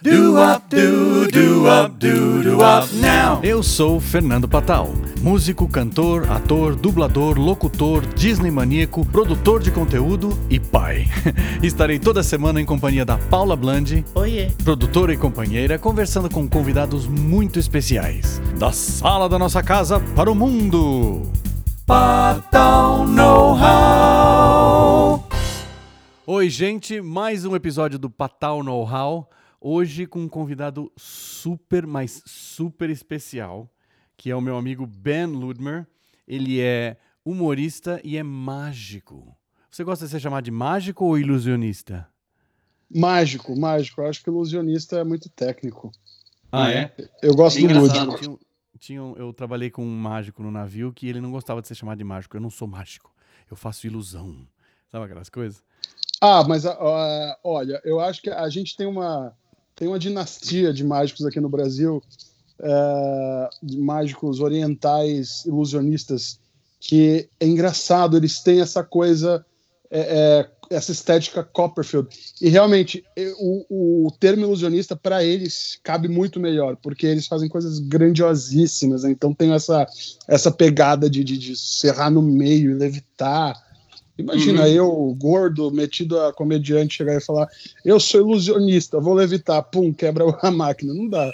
Do up do do up do do up now. Eu sou Fernando Patal, músico, cantor, ator, dublador, locutor, Disney maníaco, produtor de conteúdo e pai. Estarei toda semana em companhia da Paula Blandi, Oiê. produtora e companheira, conversando com convidados muito especiais. Da sala da nossa casa para o mundo. Patal Know-how. Oi, gente, mais um episódio do Patal Know-how. Hoje com um convidado super, mas super especial, que é o meu amigo Ben Ludmer. Ele é humorista e é mágico. Você gosta de ser chamado de mágico ou ilusionista? Mágico, mágico. Eu acho que ilusionista é muito técnico. Ah, é? Eu gosto É do lúdico. tinha tinha eu trabalhei com um mágico no navio que ele não gostava de ser chamado de mágico. Eu não sou mágico, eu faço ilusão. Sabe aquelas coisas? Ah, mas ah, olha, eu acho que a gente tem uma tem uma dinastia de mágicos aqui no Brasil, eh, de mágicos orientais, ilusionistas, que é engraçado. Eles têm essa coisa, eh, eh, essa estética Copperfield. E realmente o, o termo ilusionista para eles cabe muito melhor, porque eles fazem coisas grandiosíssimas. né? Então tem essa essa pegada de, de, de serrar no meio e levitar. Imagina eu, gordo, metido a comediante, chegar e falar: Eu sou ilusionista, vou levitar, pum, quebra a máquina. Não dá.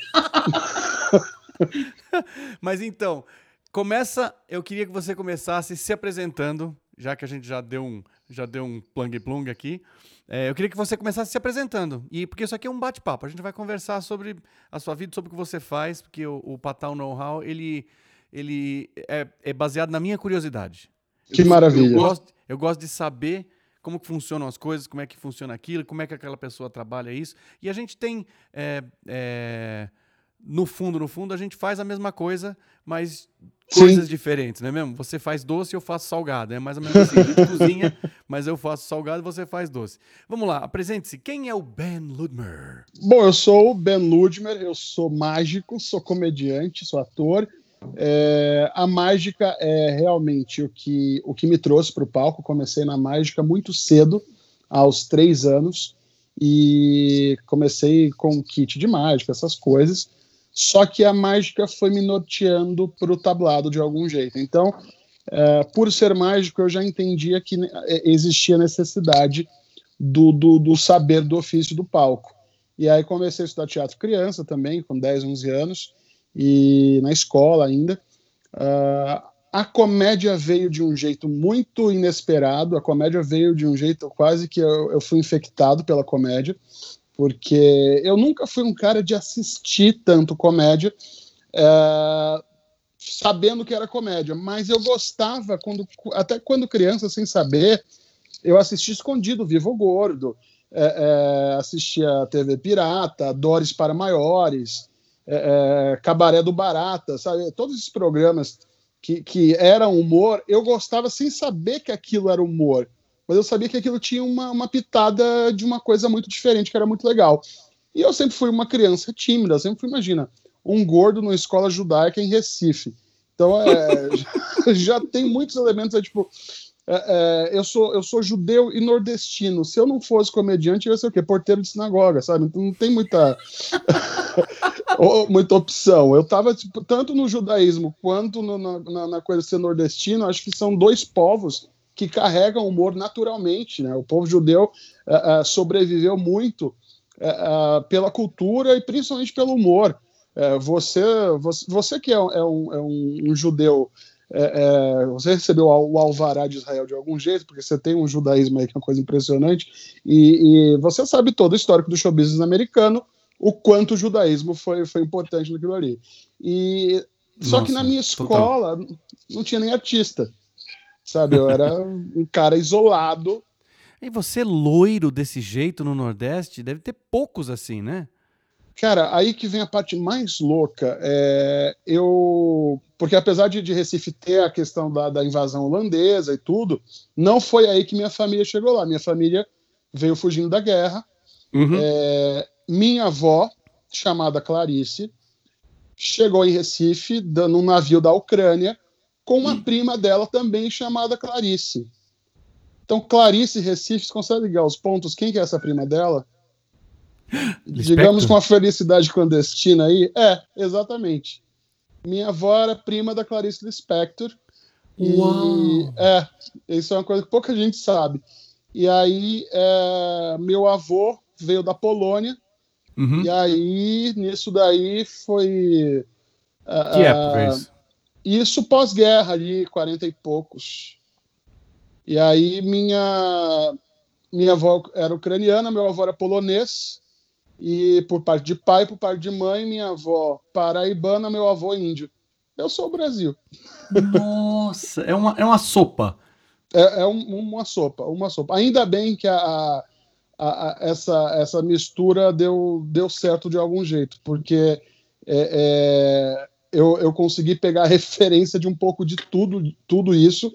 Mas então, começa. Eu queria que você começasse se apresentando, já que a gente já deu um, já deu um plung plung aqui. É, eu queria que você começasse se apresentando. E porque isso aqui é um bate-papo. A gente vai conversar sobre a sua vida, sobre o que você faz, porque o, o Patal Know-how, ele, ele é, é baseado na minha curiosidade. Que Eu- maravilha. Eu gosto, eu gosto de saber como que funcionam as coisas, como é que funciona aquilo, como é que aquela pessoa trabalha isso. E a gente tem, é, é, no fundo, no fundo, a gente faz a mesma coisa, mas Sim. coisas diferentes, não é mesmo? Você faz doce e eu faço salgado. É mais ou menos assim. A gente cozinha, mas eu faço salgado e você faz doce. Vamos lá, apresente-se. Quem é o Ben Ludmer? Bom, eu sou o Ben Ludmer, eu sou mágico, sou comediante, sou ator. É, a mágica é realmente o que, o que me trouxe para o palco. Comecei na mágica muito cedo, aos três anos, e comecei com kit de mágica, essas coisas. Só que a mágica foi me norteando para o tablado de algum jeito. Então, é, por ser mágico, eu já entendia que é, existia necessidade do, do, do saber do ofício do palco. E aí comecei a estudar teatro criança também, com 10, 11 anos, e na escola ainda. Ah, a comédia veio de um jeito muito inesperado, a comédia veio de um jeito quase que eu, eu fui infectado pela comédia, porque eu nunca fui um cara de assistir tanto comédia, eh, sabendo que era comédia, mas eu gostava, quando, até quando criança, sem saber, eu assistia escondido, Vivo Gordo, é, é, assistia TV Pirata, Dores para Maiores, é, é, Cabaré do Barata, sabe? Todos esses programas que, que eram humor, eu gostava sem saber que aquilo era humor, mas eu sabia que aquilo tinha uma, uma pitada de uma coisa muito diferente, que era muito legal. E eu sempre fui uma criança tímida, sempre fui, imagina, um gordo numa escola judaica em Recife. Então, é, já tem muitos elementos, é, tipo, é, é, eu, sou, eu sou judeu e nordestino. Se eu não fosse comediante, eu ia ser o quê? Porteiro de sinagoga, sabe? Então não tem muita, muita opção. Eu estava tanto no judaísmo quanto no- na, na- coisa de ser nordestino, acho que são dois povos que carregam humor naturalmente. Né? O povo judeu é, é, sobreviveu muito é, pela cultura e principalmente pelo humor. Você, você, você que é, um- um- um judeu é, é, você recebeu o alvará de Israel de algum jeito, porque você tem um judaísmo aí que é uma coisa impressionante, e, e você sabe todo o histórico do show business americano, o quanto o judaísmo foi, foi importante naquilo ali. E, só que Nossa, na minha total. escola não tinha nem artista, sabe? Eu era um cara isolado. E você loiro desse jeito no Nordeste, deve ter poucos assim, né? Cara, aí que vem a parte mais louca. É, eu. Porque apesar de, de Recife ter a questão da, da invasão holandesa e tudo, não foi aí que minha família chegou lá. Minha família veio fugindo da guerra. Uhum. É, minha avó, chamada Clarice, chegou em Recife, dando um navio da Ucrânia, com uma prima dela também chamada Clarice. Então, Clarice e Recife, você consegue ligar os pontos? Quem que é essa prima dela? Digamos com a felicidade clandestina aí. É, exatamente. Minha avó era prima da Clarice Lispector. Uau. é, isso é uma coisa que pouca gente sabe. E aí, é, meu avô veio da Polônia. Uhum. E aí, nisso daí foi. Que época é isso? Isso pós-guerra ali, 40 e poucos. E aí minha minha avó era ucraniana, meu avô era polonês. E por parte de pai, por parte de mãe, minha avó paraibana, meu avô índio. Eu sou o Brasil. Nossa, é uma, é uma sopa. É, é um- uma sopa, uma sopa. Ainda bem que a, a- a- essa, essa mistura deu, deu certo de algum jeito, porque é, é, eu, eu consegui pegar a referência de um pouco de tudo, tudo isso.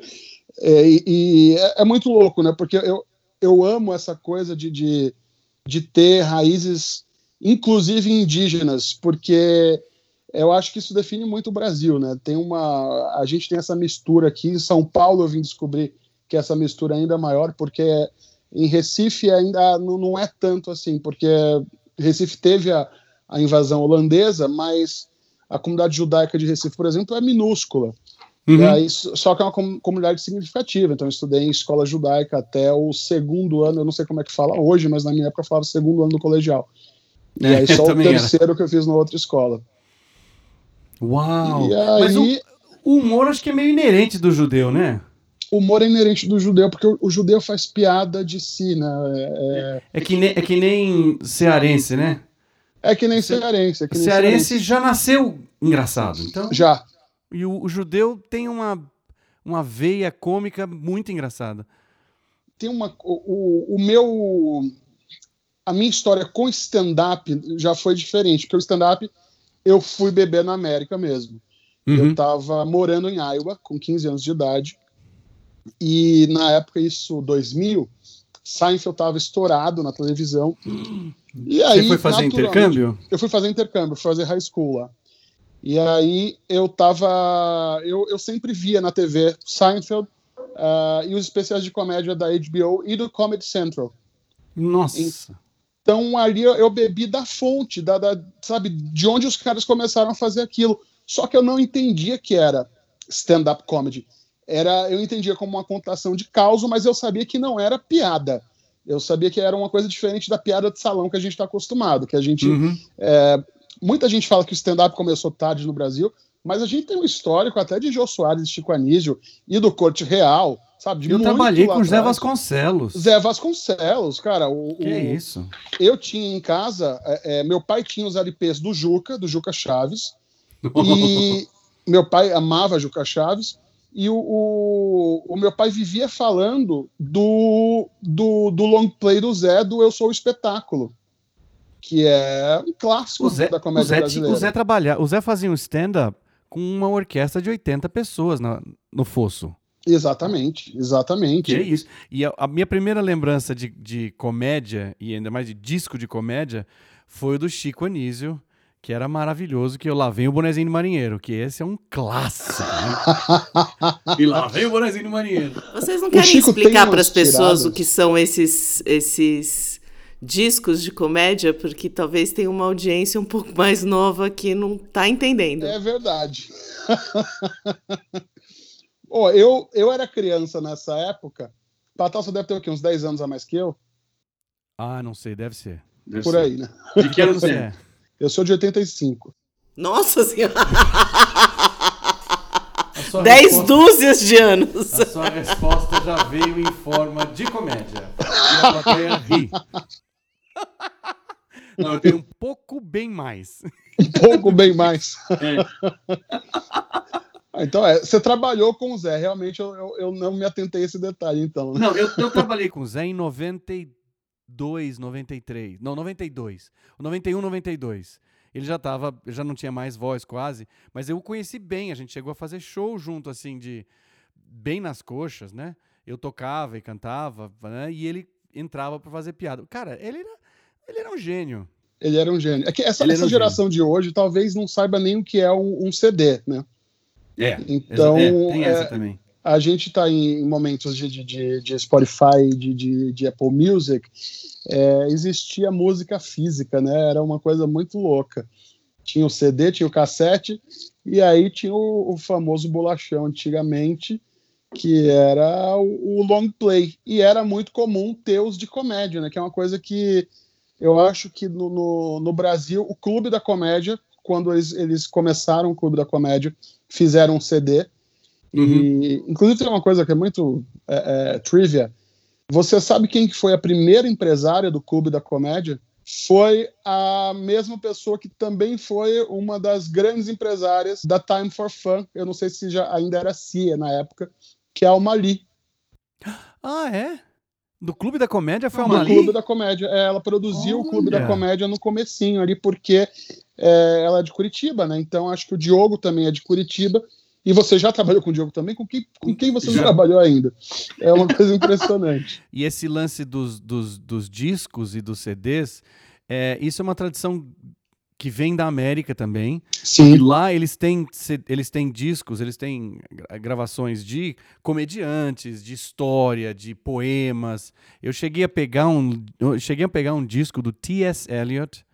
É, e e é, é muito louco, né? Porque eu, eu amo essa coisa de, de, de ter raízes, inclusive indígenas, porque eu acho que isso define muito o Brasil, né? Tem uma, a gente tem essa mistura aqui. Em São Paulo eu vim descobrir que essa mistura ainda é maior, porque em Recife ainda não, não é tanto assim, porque Recife teve a, a invasão holandesa, mas a comunidade judaica de Recife, por exemplo, é minúscula. Uhum. Aí, só que é uma com- comunidade significativa. Então, eu estudei em escola judaica até o segundo ano, eu não sei como é que fala hoje, mas na minha época eu falava segundo ano do colegial. E É, aí, só o também era. terceiro que eu fiz na outra escola. Uau! E Mas o, aí, o humor acho que é meio inerente do judeu, né? o humor é inerente do judeu, porque o, o judeu faz piada de si, né? É, É que, nem, é que nem cearense, né? é, é que nem Ce- cearense. É que nem cearense já nasceu engraçado. Então, Já. E o, o judeu tem uma, uma veia cômica muito engraçada. tem uma o, o, meu a minha história com stand-up já foi diferente, porque o stand-up eu fui beber na América mesmo. Eu Uhum. estava morando em Iowa com 15 anos de idade e na época isso 2000 Seinfeld estava estourado na televisão. E aí Você foi fazer intercâmbio? eu fui fazer intercâmbio, fui fazer high school lá. E aí eu tava. Eu, eu sempre via na TV Seinfeld ah, e os especiais de comédia da HBO e do Comedy Central. Nossa. Então ali eu, eu bebi da fonte, da, da- sabe, de onde os caras começaram a fazer aquilo. Só que eu não entendia que era stand-up comedy. Era, eu entendia como uma contação de causa, mas eu sabia que não era piada. Eu sabia que era uma coisa diferente da piada de salão que a gente está acostumado, que a gente Uhum. Muita gente fala que o stand-up começou tarde no Brasil, mas a gente tem um histórico até de Jô Soares e Chico Anísio e do Corte Real, sabe? Eu trabalhei com o Zé. Vasconcelos. Zé Vasconcelos, cara. O, Que o- é isso? Eu tinha em casa, é, é, meu pai tinha os LPs do Juca, do Juca Chaves, e meu pai amava Juca Chaves, e o, o, o meu pai vivia falando do, do, do long play do Zé, do Eu Sou o Espetáculo, que é um clássico O Zé, da o, comédia Zé, ti- brasileira. o Zé trabalha, o Zé fazia um stand-up com uma orquestra de 80 pessoas na- no fosso. Exatamente, exatamente. Que é isso. E a, a minha primeira lembrança de, de comédia, e ainda mais de disco de comédia, foi o do Chico Anísio, que era maravilhoso, que eu lá vem o bonezinho do marinheiro, que esse é um clássico, né? e lá vem o bonezinho do marinheiro. Vocês não O querem explicar para as pessoas tiradas. o que são esses, esses discos de comédia? Porque talvez tenha uma audiência um pouco mais nova que não está entendendo. É verdade. Ó, eu, eu era criança nessa época. Patal só deve ter o quê? Uns 10 anos a mais que eu? Ah, não sei, deve ser. Por aí, né? De que ano você é? Eu sou de 85. Nossa senhora! Dez resposta- dúzias de anos! A sua resposta já veio em forma de comédia. E a plateia ri. Não, eu tenho um pouco bem mais. Um pouco bem mais. É. Ah, Então, é, você trabalhou com o Zé. Realmente, eu, eu, eu não me atentei a esse detalhe, então. Não, eu, eu trabalhei com o Zé em 92, 93. Não, 92. 91, 92. Ele já tava, já não tinha mais voz quase, mas eu o conheci bem. A gente chegou a fazer show junto, assim, de bem nas coxas, né? Eu tocava e cantava, né? E ele entrava pra fazer piada. Cara, ele era, ele era um gênio. Ele era um gênio. É que essa, essa um geração de hoje talvez não saiba nem o que é um, um CD, né? É. Então, é, tem é, essa também. a a gente está em momentos de, de, de Spotify, de, de, de, Apple Music, é, existia música física, né? Era uma coisa muito louca. Tinha o CD, tinha o cassete, e aí tinha o, o famoso bolachão antigamente, que era o, o, long play. E era muito comum ter os de comédia, né? Que é uma coisa que eu acho que no, no, no Brasil, o Clube da Comédia, quando eles, eles começaram o Clube da Comédia, fizeram um CD Uhum. E, inclusive, tem uma coisa que é muito é, é, trivia. Você sabe quem que foi a primeira empresária do Clube da Comédia? Foi a mesma pessoa que também foi uma das grandes empresárias da Time for Fun. Eu não sei se já ainda era CIA na época, que é a Mali. Ah, é? Do Clube da Comédia foi a Mali? Do Clube da Comédia. É, ela produziu Olha. o Clube da Comédia no comecinho ali, porque é, ela é de Curitiba, né? Então acho que o Diogo também é de Curitiba. E você já trabalhou com o Diogo também? Com quem, com quem você já. não trabalhou ainda? É uma coisa impressionante. e esse lance dos, dos, dos discos e dos CDs, é, isso é uma tradição que vem da América também. Sim. E lá eles têm, eles têm discos, eles têm gravações de comediantes, de história, de poemas. Eu cheguei a pegar um, cheguei a pegar um disco do T.S. Eliot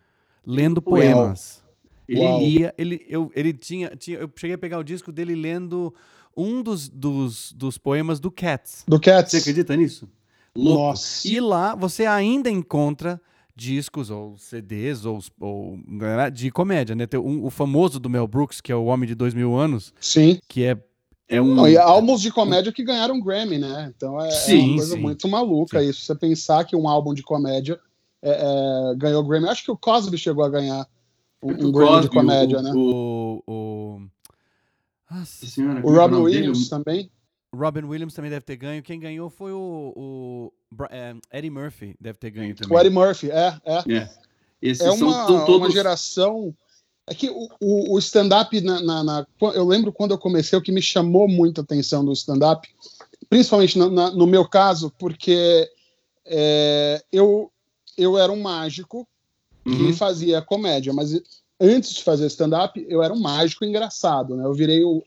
lendo poemas. Ele Uau. lia, ele, eu, ele tinha, tinha. Eu cheguei a pegar o disco dele lendo um dos, dos, dos poemas do Cats. Do Cats. Você acredita nisso? Louco. Nossa. E lá você ainda encontra discos ou CDs ou, ou né, de comédia, né? Tem um, o famoso do Mel Brooks, que é o Homem de Dois Mil Anos. Sim. Que é é um... Não, e álbuns de comédia que ganharam Grammy, né? Então é, sim, é uma coisa sim. muito maluca sim. isso. Você pensar que um álbum de comédia é, é, ganhou Grammy. Acho que o Cosby chegou a ganhar um, um Grammy de comédia, o, né? O, o, Nossa, senhora, o Robin Williams dele? também. Robin Williams também deve ter ganho. Quem ganhou foi o, o é, Eddie Murphy, deve ter ganho também. O Eddie Murphy, é, é. É, é uma, todos... uma geração. É que o, o, o stand-up, na, na, na, eu lembro quando eu comecei, o que me chamou muita atenção do stand-up, principalmente na, no meu caso, porque é, eu, eu era um mágico uhum. que fazia comédia, mas antes de fazer stand-up, eu era um mágico engraçado, né? Eu virei o.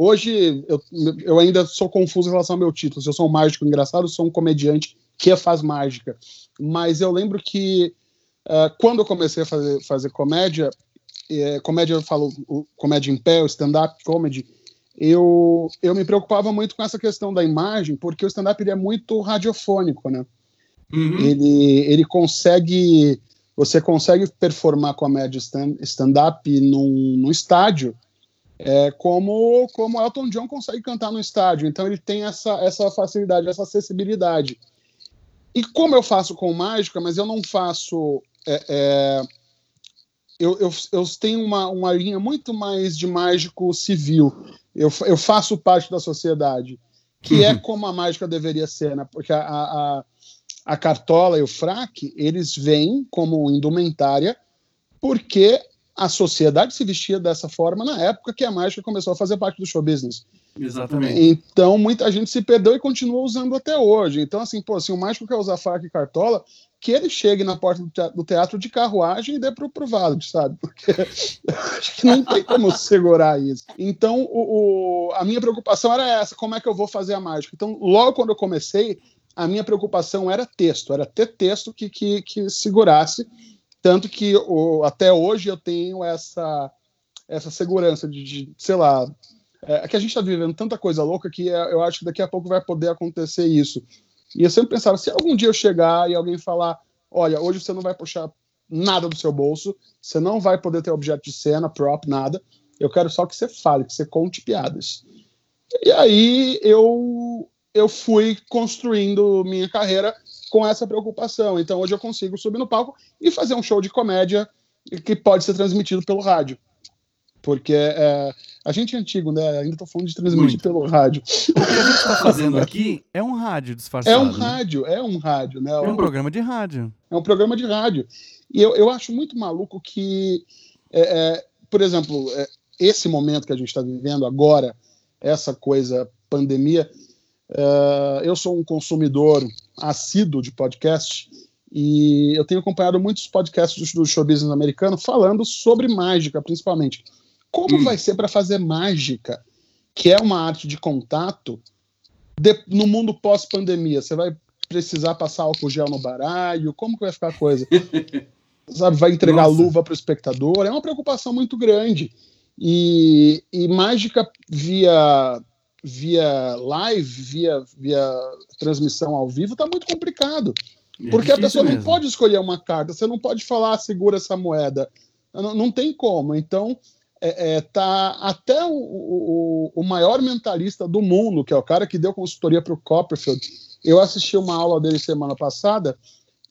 Hoje eu, eu ainda sou confuso em relação ao meu título. Se eu sou um mágico engraçado, eu sou um comediante que faz mágica. Mas eu lembro que uh, quando eu comecei a fazer, fazer comédia, é, comédia eu falo o, comédia em pé, stand-up comedy, eu, eu me preocupava muito com essa questão da imagem, porque o stand-up é muito radiofônico, né? Uhum. Ele, ele consegue você consegue performar comédia stand-up num, num estádio, é, como, como Elton John consegue cantar no estádio. Então ele tem essa, essa facilidade, essa acessibilidade. E como eu faço com mágica, mas eu não faço. É, é, eu, eu, eu, tenho uma, uma linha muito mais de mágico civil. Eu, eu faço parte da sociedade, que é uhum. é como a mágica deveria ser, né? Porque a, a a cartola e o fraque, eles vêm como indumentária porque a sociedade se vestia dessa forma na época que a mágica começou a fazer parte do show business. Exatamente. Então, muita gente se perdeu e continua usando até hoje. Então, assim, pô, se o mágico quer usar fraque e cartola, que ele chegue na porta do teatro de carruagem e dê pro, pro sabe? Porque acho que não tem como segurar isso. Então, o, o, a minha preocupação era essa: como é que eu vou fazer a mágica? Então, logo quando eu comecei, a minha preocupação era texto, era ter texto que, que, que segurasse, tanto que o, até hoje eu tenho essa, essa segurança de, de sei lá, é, que a gente está vivendo tanta coisa louca que é, eu acho que daqui a pouco vai poder acontecer isso. E eu sempre pensava, se algum dia eu chegar e alguém falar, olha, hoje você não vai puxar nada do seu bolso, você não vai poder ter objeto de cena, prop, nada, eu quero só que você fale, que você conte piadas. E aí eu eu fui construindo minha carreira com essa preocupação. Então hoje eu consigo subir no palco e fazer um show de comédia que pode ser transmitido pelo rádio. Porque é, a gente é antigo, né? Ainda estou falando de transmitir Muito. pelo rádio. O que a gente está fazendo aqui é um rádio disfarçado. É um né? rádio, é um rádio, né? É um, programa de rádio. É um programa de rádio. E eu, eu acho muito maluco que, é, é, por exemplo, é, esse momento que a gente está vivendo agora, essa coisa pandemia, Uh, eu sou um consumidor assíduo de podcast e eu tenho acompanhado muitos podcasts do, do show business americano falando sobre mágica, principalmente. Como hum. vai ser para fazer mágica, que é uma arte de contato, de, no mundo pós-pandemia? Você vai precisar passar álcool gel no baralho? Como que vai ficar a coisa? Sabe, vai entregar Nossa. luva para o espectador? É uma preocupação muito grande. E, e mágica via via live, via, via transmissão ao vivo, está muito complicado. É porque a pessoa mesmo. não pode escolher uma carta, você não pode falar, segura essa moeda. Não, não tem como. Então, é, é, tá até o, o, o, maior mentalista do mundo, que é o cara que deu consultoria para o Copperfield. Eu assisti uma aula dele semana passada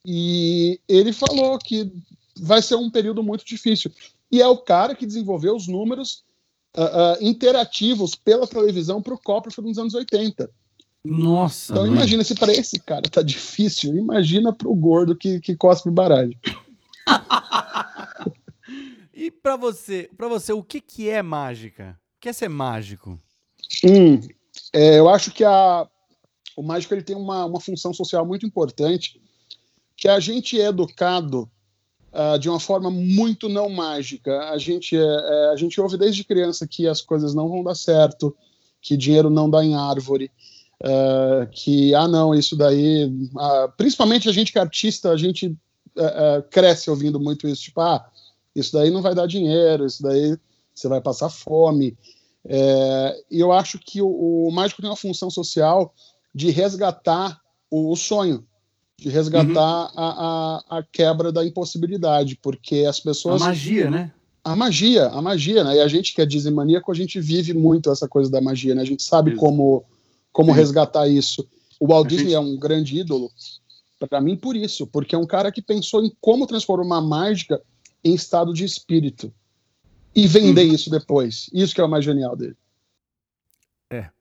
e ele falou que vai ser um período muito difícil. E é o cara que desenvolveu os números uh, interativos pela televisão para o Copperfield nos anos 80. Nossa. Então mãe. imagina se para esse cara tá difícil, imagina para o gordo que, que cospe baralho. E para você, para você, o que, que é mágica? O que é ser mágico? Hum, é, eu acho que a, o mágico ele tem uma, uma função social muito importante, que a gente é educado uh, de uma forma muito não mágica. A gente, é, é, a gente ouve desde criança que as coisas não vão dar certo, que dinheiro não dá em árvore, uh, que, ah, não, isso daí. Uh, principalmente a gente que é artista, a gente cresce ouvindo muito isso, tipo, ah isso daí não vai dar dinheiro, isso daí você vai passar fome. É, e eu acho que o, o, mágico tem uma função social de resgatar o, o sonho, de resgatar uhum. a, a, a, quebra da impossibilidade, porque as pessoas. A magia, né? A magia, a magia, né? E a gente que é dizemaníaco, a gente vive muito essa coisa da magia, né? A gente sabe isso. como, como resgatar isso. O Walt a Disney gente... é um grande ídolo, para mim, por isso, porque é um cara que pensou em como transformar a mágica em estado de espírito e vender hum. isso depois. Isso que é o mais genial dele.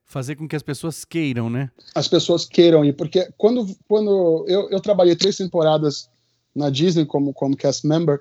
Fazer com que as pessoas queiram, né? As pessoas queiram ir, porque quando, quando eu, eu trabalhei três temporadas na Disney como, como cast member,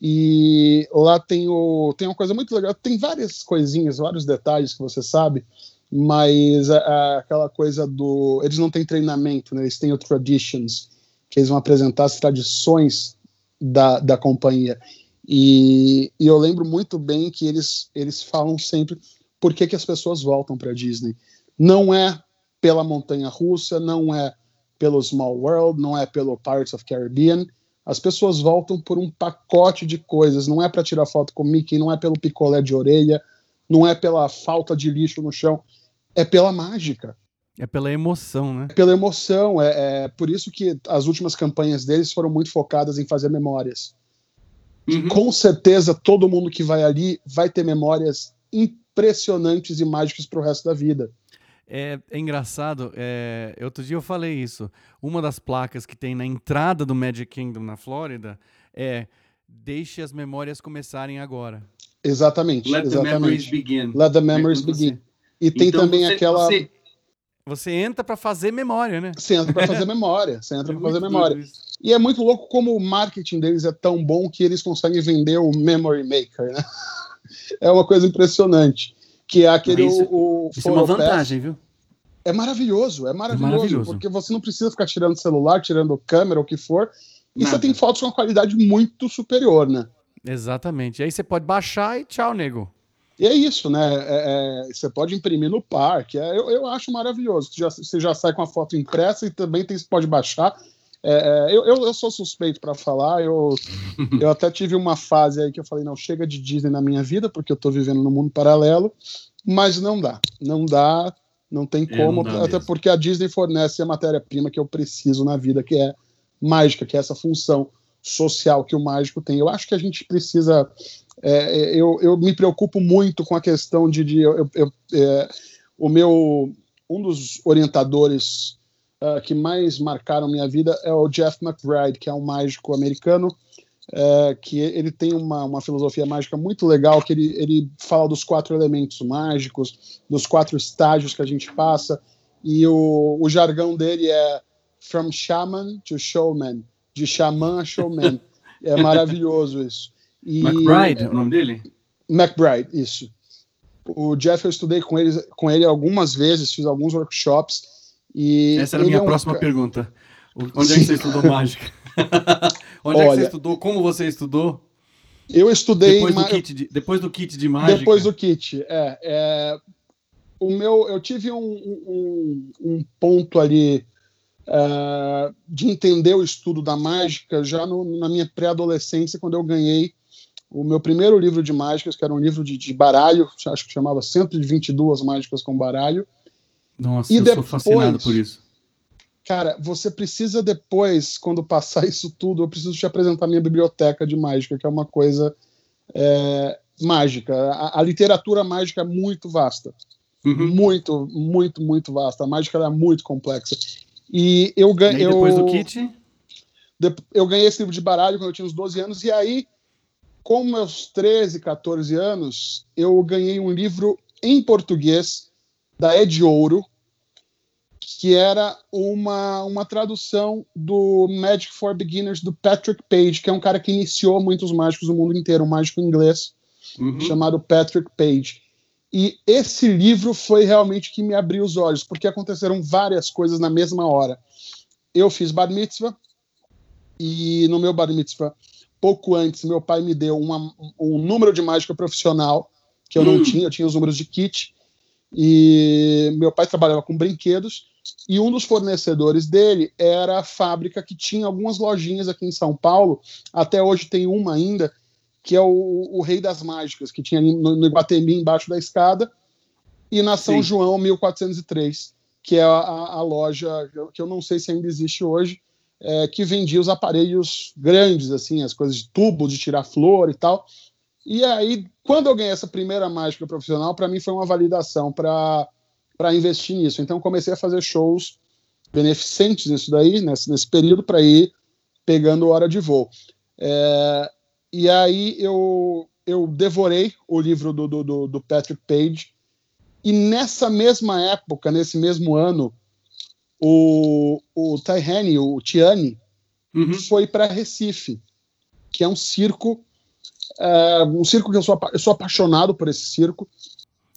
e lá tem, o, tem uma coisa muito legal, tem várias coisinhas, vários detalhes que você sabe, mas a, a, aquela coisa do. Eles não têm treinamento, né? eles têm o Traditions, que eles vão apresentar as tradições da, da companhia. E, e, eu lembro muito bem que eles, eles falam sempre por que, que as pessoas voltam para Disney. Não é pela montanha russa, não é pelo Small World, não é pelo Pirates of Caribbean. As pessoas voltam por um pacote de coisas. Não é para tirar foto com Mickey, não é pelo picolé de orelha, não é pela falta de lixo no chão, é pela mágica. É pela emoção, né? É pela emoção. É, é, por isso que as últimas campanhas deles foram muito focadas em fazer memórias. Uhum. Com certeza, todo mundo que vai ali vai ter memórias impressionantes e mágicas para o resto da vida. É, é engraçado, é, outro dia eu falei isso. Uma das placas que tem na entrada do Magic Kingdom na Flórida é Deixe as memórias começarem agora. Exatamente. Let exatamente. the memories begin. Let the memories é begin. E tem então, também você, aquela. Você você entra para fazer memória, né? Você entra para fazer memória. Você entra é para fazer memória. E é muito louco como o marketing deles é tão bom que eles conseguem vender o Memory Maker, né? É uma coisa impressionante. Que é aquele. Isso, o, o isso é uma vantagem, viu? É maravilhoso, é maravilhoso, é maravilhoso, porque você não precisa ficar tirando celular, tirando câmera, o que for, e Nada. você tem fotos com uma qualidade muito superior, né? Exatamente. E aí você pode baixar e tchau, nego. E é isso, né? É, é, você pode imprimir no parque. É, eu, eu acho maravilhoso. Você já, você já sai com a foto impressa e também tem, você pode baixar. É, é eu, eu, sou suspeito para falar. Eu, eu até tive uma fase aí que eu falei: não, chega de Disney na minha vida, porque eu estou vivendo no mundo paralelo. Mas não dá. Não dá. Não tem é, como. Não até mesmo. porque a Disney fornece a matéria-prima que eu preciso na vida, que é mágica, que é essa função social que o mágico tem. Eu acho que a gente precisa é, eu, eu me preocupo muito com a questão de, de eu, eu, é, o meu um dos orientadores uh, que mais marcaram minha vida é o Jeff McBride, que é um mágico americano é, que ele tem uma, uma filosofia mágica muito legal, que ele, ele fala dos quatro elementos mágicos, dos quatro estágios que a gente passa, e o, o jargão dele é from shaman to showman, de xamã a showman. é maravilhoso isso. E... McBride, o nome dele? McBride, isso. O Jeff, eu estudei com ele, com ele algumas vezes, fiz alguns workshops. E Essa era a minha é um... próxima pergunta. Onde é que você estudou mágica? Onde Olha, é que você estudou? Como você estudou? Eu estudei. Depois do, kit de, depois do kit de mágica. Depois do kit, é. é... o meu, eu tive um, um, um ponto ali uh, de entender o estudo da mágica já no, na minha pré-adolescência, quando eu ganhei o meu primeiro livro de mágicas, que era um livro de, de baralho, acho que chamava 122 Mágicas com Baralho. Nossa, e eu depois, sou fascinado por isso. Cara, você precisa depois, quando passar isso tudo, eu preciso te apresentar minha biblioteca de mágica, que é uma coisa é, mágica. A, a, literatura mágica é muito vasta. Uhum. Muito, muito, muito vasta. A mágica é muito complexa. E eu ganhei. Depois eu, do kit? Eu ganhei esse livro de baralho quando eu tinha uns 12 anos, e aí, com meus 13, 14 anos, eu ganhei um livro em português da Ed Ouro, que era uma, uma tradução do Magic for Beginners do Patrick Page, que é um cara que iniciou muitos mágicos do mundo inteiro, um mágico inglês uhum. chamado Patrick Page. E esse livro foi realmente que me abriu os olhos, porque aconteceram várias coisas na mesma hora. Eu fiz bar mitzvah, e no meu bar mitzvah, pouco antes, meu pai me deu uma, um número de mágica profissional, que eu não hum. tinha, eu tinha os números de kit, e meu pai trabalhava com brinquedos, e um dos fornecedores dele era a fábrica que tinha algumas lojinhas aqui em São Paulo, até hoje tem uma ainda, que é o, o Rei das Mágicas, que tinha no, no Iguatemi embaixo da escada, e na São Sim. João 1403, que é a, a, loja que eu não sei se ainda existe hoje, é, que vendia os aparelhos grandes, assim, as coisas de tubo, de tirar flor e tal. E aí, quando eu ganhei essa primeira mágica profissional, para mim foi uma validação para para investir nisso. Então comecei a fazer shows beneficentes nisso daí, nesse, nesse período, para ir pegando hora de voo. É, e aí eu, eu devorei o livro do, do, do Patrick Page, e nessa mesma época, nesse mesmo ano, o, o Taihani, o Tiani, uhum. foi para Recife, que é um circo, é, um circo que eu sou, eu sou apaixonado por esse circo.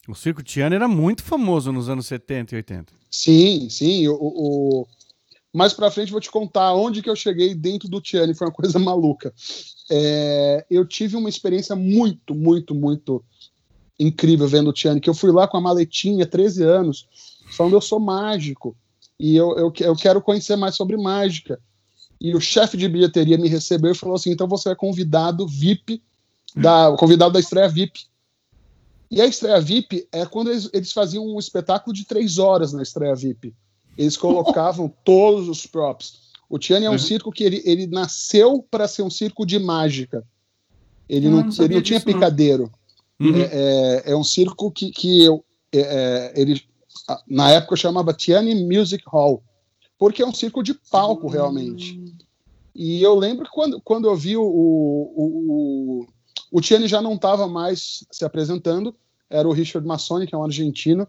O Circo Tiano era muito famoso nos anos 70 e 80. Sim, sim. O, o... Mais pra frente vou te contar onde que eu cheguei dentro do Tiani, foi uma coisa maluca. É... Eu tive uma experiência muito, muito, muito incrível vendo o Tiani, que eu fui lá com a maletinha, 13 anos, falando eu sou mágico, e eu, eu, eu quero conhecer mais sobre mágica. E o chefe de bilheteria me recebeu e falou assim, então você é convidado VIP, da, convidado da estreia VIP e a estreia VIP é quando eles, eles faziam um espetáculo de três horas na estreia VIP. Eles colocavam todos os props. O Tiani é um uhum. circo que ele, ele nasceu para ser um circo de mágica. Ele não, não ele não tinha picadeiro. Uhum. É, é, é, um circo que, que eu, é, é ele, na época chamava Tiani Music Hall, porque é um circo de palco, realmente. Uhum. E eu lembro que quando, quando eu vi o, o, o, o Tiani já não estava mais se apresentando, era o Richard Massoni, que é um argentino,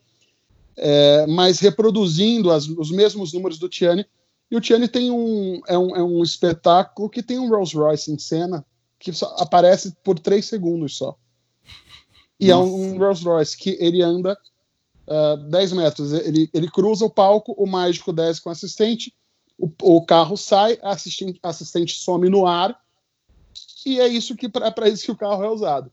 é, mas reproduzindo as, os mesmos números do Tiani. E o Tiani tem um é, um, é um espetáculo que tem um Rolls Royce em cena que aparece por três segundos só. E Nossa. é um, Rolls Royce que ele anda uh, ah, 10 metros. Ele, ele cruza o palco, o mágico desce com o assistente, o, o carro sai, a assistente, assistente some no ar e é isso que para isso que o carro é usado.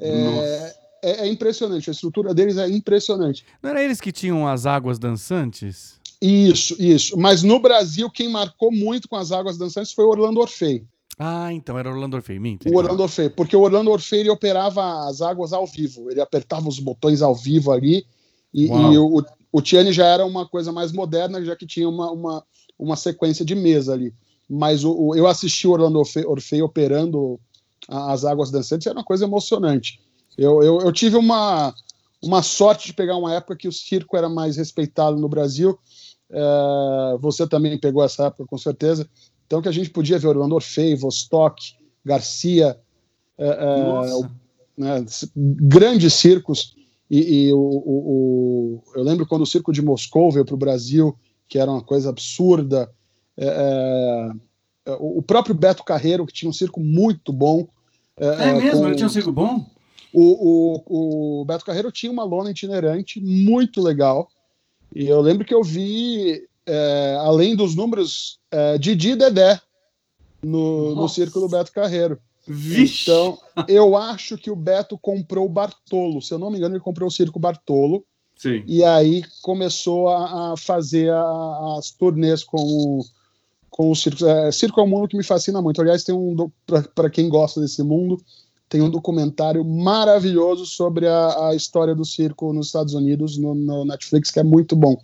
É, é, é, impressionante, a estrutura deles é impressionante. Não era eles que tinham as águas dançantes? Isso, isso. Mas no Brasil, quem marcou muito com as águas dançantes foi o Orlando Orfei. Ah, então era Orlando Orfei, minta. O Orlando Orfei, porque o Orlando Orfei ele operava as águas ao vivo, ele apertava os botões ao vivo ali, e, e o, o Tiani já era uma coisa mais moderna, já que tinha uma, uma, uma sequência de mesa ali mas o, o, eu assisti o Orlando Orfei, Orfei operando as águas dançantes, era uma coisa emocionante. Eu, eu, eu, tive uma, uma sorte de pegar uma época que o circo era mais respeitado no Brasil. É, você também pegou essa época, com certeza. Então, que a gente podia ver Orlando Orfei, Vostok, Garcia, é, é, né, grandes circos. E, e o, o, eu lembro quando o circo de Moscou veio para o Brasil, que era uma coisa absurda. É, é, é, o próprio Beto Carreiro, que tinha um circo muito bom. É, é mesmo? Com... Ele tinha um circo bom? O, o, o, Beto Carreiro tinha uma lona itinerante muito legal. E eu lembro que eu vi, é, além dos números, é, Didi e Dedé no, no circo do Beto Carreiro. Vixe. Então, eu acho que o Beto comprou o Bartolo. Se eu não me engano, ele comprou o circo Bartolo. Sim. E aí começou a, a fazer a, as turnês com o, com o circo. É, circo é um mundo que me fascina muito. Aliás, tem um para quem gosta desse mundo, tem um documentário maravilhoso sobre a, a história do circo nos Estados Unidos no, no, Netflix que é muito bom.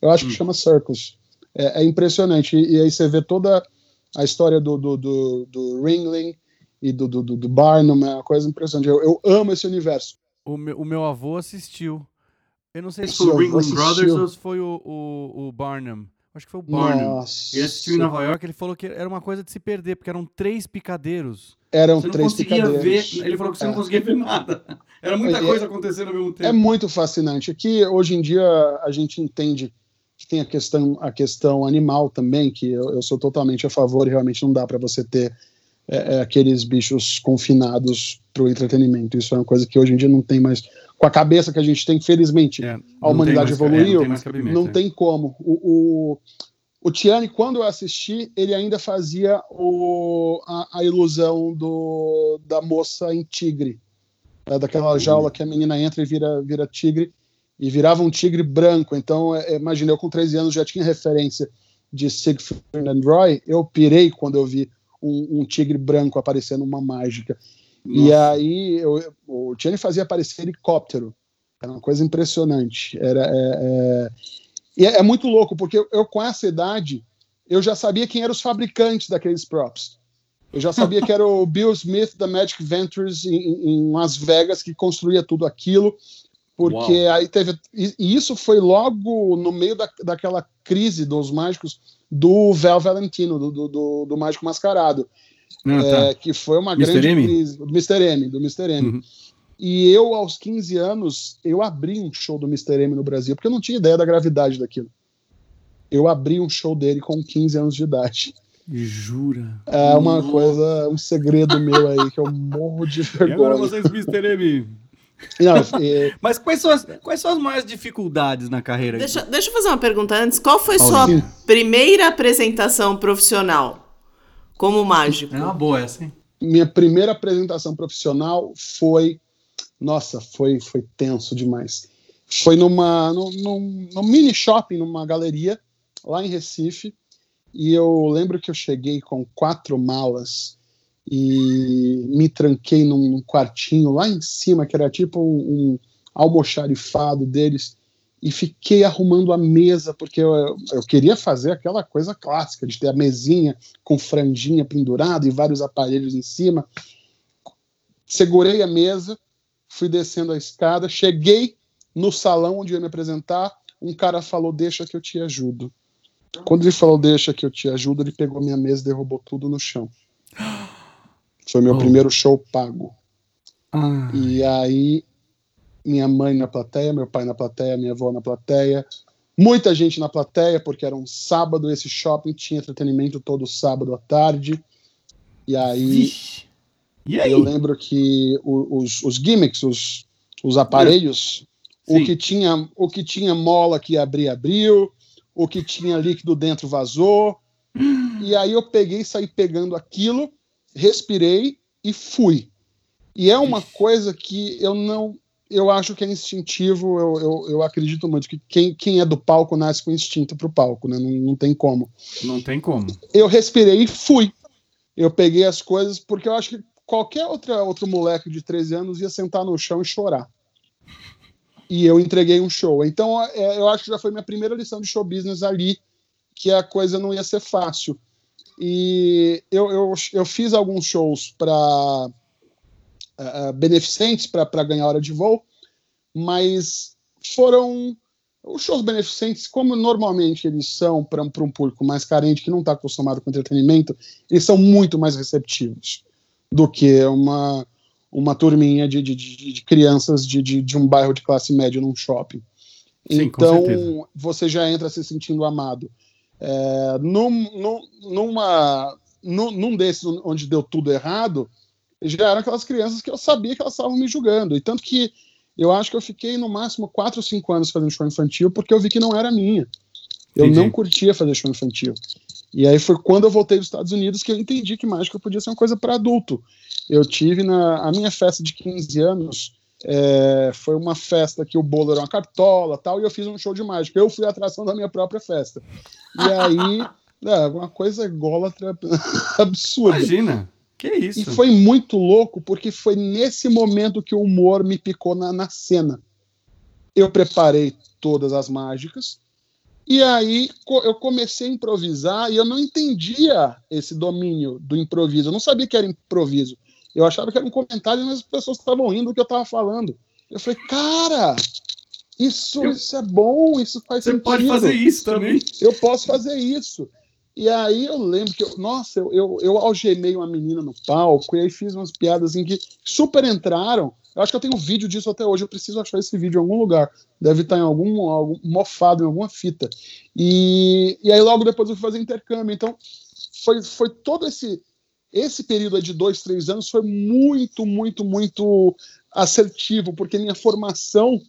Eu acho que hum. chama Circus. É, é impressionante. E, e, aí você vê toda a história do, do, do, do Ringling e do, do, do Barnum, é uma coisa impressionante. Eu, eu amo esse universo. O meu, o meu avô assistiu. Eu não sei se foi o Ringling Brothers ou se foi o, o, o Barnum. Acho que foi o Barnum. Nossa. Ele assistiu em Nova York, ele falou que era uma coisa de se perder, porque eram três picadeiros. Eram você três picadeiros. Ver, ele falou que você é. não conseguia ver nada. Era muita é, coisa acontecendo ao mesmo tempo. É muito fascinante. Aqui, hoje em dia, a gente entende que tem a questão, a questão animal também, que eu, eu sou totalmente a favor e realmente não dá para você ter é, é, aqueles bichos confinados para o entretenimento. Isso é uma coisa que hoje em dia não tem mais. Com a cabeça que a gente tem, felizmente, é, a humanidade mais, evoluiu, é, não, tem, não tem, como. O, o, o Tiani, quando eu assisti, ele ainda fazia o, a, a ilusão do, da moça em tigre, é, daquela jaula que a menina entra e vira, vira tigre, e virava um tigre branco. Então, é, imagina, eu com 13 anos já tinha referência de Siegfried and Roy, eu pirei quando eu vi um, um tigre branco aparecendo uma mágica. Nossa. E aí eu, o Tiani fazia aparecer helicóptero. Era uma coisa impressionante. Era, é, é, e é, é, muito louco, porque eu, eu, com essa idade, eu já sabia quem eram os fabricantes daqueles props. Eu já sabia que era o Bill Smith da Magic Ventures em, em Las Vegas que construía tudo aquilo, porque Uau. aí teve. E isso foi logo no meio da, daquela crise dos mágicos do Vel Valentino, do, do, do, Mágico Mascarado. Ah, tá. é, que foi uma Mr. grande M? crise. Do Mr. M, do Mr. M. Uhum. E eu, aos 15 anos, eu abri um show do Mr. M no Brasil, porque eu não tinha ideia da gravidade daquilo. Eu abri um show dele com 15 anos de idade. Jura? É uma Nossa. coisa, um segredo meu aí, que eu morro de vergonha. E agora vocês, Mr. M, não, é... Mas quais são, as, quais são as maiores dificuldades na carreira? Deixa, deixa eu fazer uma pergunta antes. Qual foi Paulinho. sua primeira apresentação profissional como mágico? É uma boa essa, hein? Minha primeira apresentação profissional foi. Nossa, foi, foi tenso demais. Foi numa, num, num, num mini shopping, numa galeria, lá em Recife. E eu lembro que eu cheguei com quatro malas e me tranquei num quartinho lá em cima, que era tipo um, um almoxarifado deles, e fiquei arrumando a mesa, porque eu, eu, queria fazer aquela coisa clássica, de ter a mesinha com franjinha pendurada e vários aparelhos em cima. Segurei a mesa, fui descendo a escada, cheguei no salão onde eu ia me apresentar, um cara falou, deixa que eu te ajudo. Quando ele falou, deixa que eu te ajudo, ele pegou minha mesa e derrubou tudo no chão. Foi meu oh. primeiro show pago. Ah. E aí, minha mãe na plateia, meu pai na plateia, minha avó na plateia, muita gente na plateia, porque era um sábado, esse shopping tinha entretenimento todo sábado à tarde. E aí, e aí? eu lembro que os, os gimmicks, os, os aparelhos, o que, tinha, o que tinha mola que abria, abriu, o que tinha líquido dentro vazou. E aí eu peguei e saí pegando aquilo respirei e fui. E é uma coisa que eu não. Eu acho que é instintivo, eu, eu, eu acredito muito que quem, quem é do palco nasce com instinto pro palco, né? Não, não tem como. Não tem como. Eu respirei e fui. Eu peguei as coisas, porque eu acho que qualquer outra, outro moleque de 13 anos ia sentar no chão e chorar. E eu entreguei um show. Então, é, eu acho que já foi minha primeira lição de show business ali, que a coisa não ia ser fácil. E eu, eu, eu fiz alguns shows para uh, uh, beneficentes para ganhar hora de voo, mas foram os shows beneficentes, como normalmente eles são para um público mais carente, que não está acostumado com entretenimento, eles são muito mais receptivos do que uma, uma turminha de, de, de, de crianças de, de, de, um bairro de classe média num shopping. Sim, então, você já entra se sentindo amado. É, num, num, numa, num, num desses onde deu tudo errado, já eram aquelas crianças que eu sabia que elas estavam me julgando. E tanto que eu acho que eu fiquei no máximo 4 ou 5 anos fazendo show infantil porque eu vi que não era minha. Eu entendi. não curtia fazer show infantil. E aí foi quando eu voltei dos Estados Unidos que eu entendi que mágica podia ser uma coisa para adulto. Eu tive na a minha festa de 15 anos, É, foi uma festa que o bolo era uma cartola tal, e eu fiz um show de mágica. Eu fui a atração da minha própria festa. E aí, é, uma coisa ególatra absurda. Imagina, que isso. E foi muito louco, porque foi nesse momento que o humor me picou na, na cena. Eu preparei todas as mágicas, e aí eu comecei a improvisar e eu não entendia esse domínio do improviso. Eu não sabia que era improviso. Eu achava que era um comentário, mas as pessoas estavam rindo do que eu estava falando. Eu falei, cara, isso, eu, isso é bom, isso faz você sentido. Você pode fazer isso também. Eu posso fazer isso. E aí eu lembro que, eu, nossa, eu, eu, eu algemei uma menina no palco e aí fiz umas piadas em que super entraram. Eu acho que eu tenho um vídeo disso até hoje. Eu preciso achar esse vídeo em algum lugar. Deve estar em algum, algum mofado, em alguma fita. E, e aí logo depois eu fui fazer intercâmbio. Então foi, foi todo esse esse período de dois, três anos foi muito, muito, muito assertivo, porque minha formação,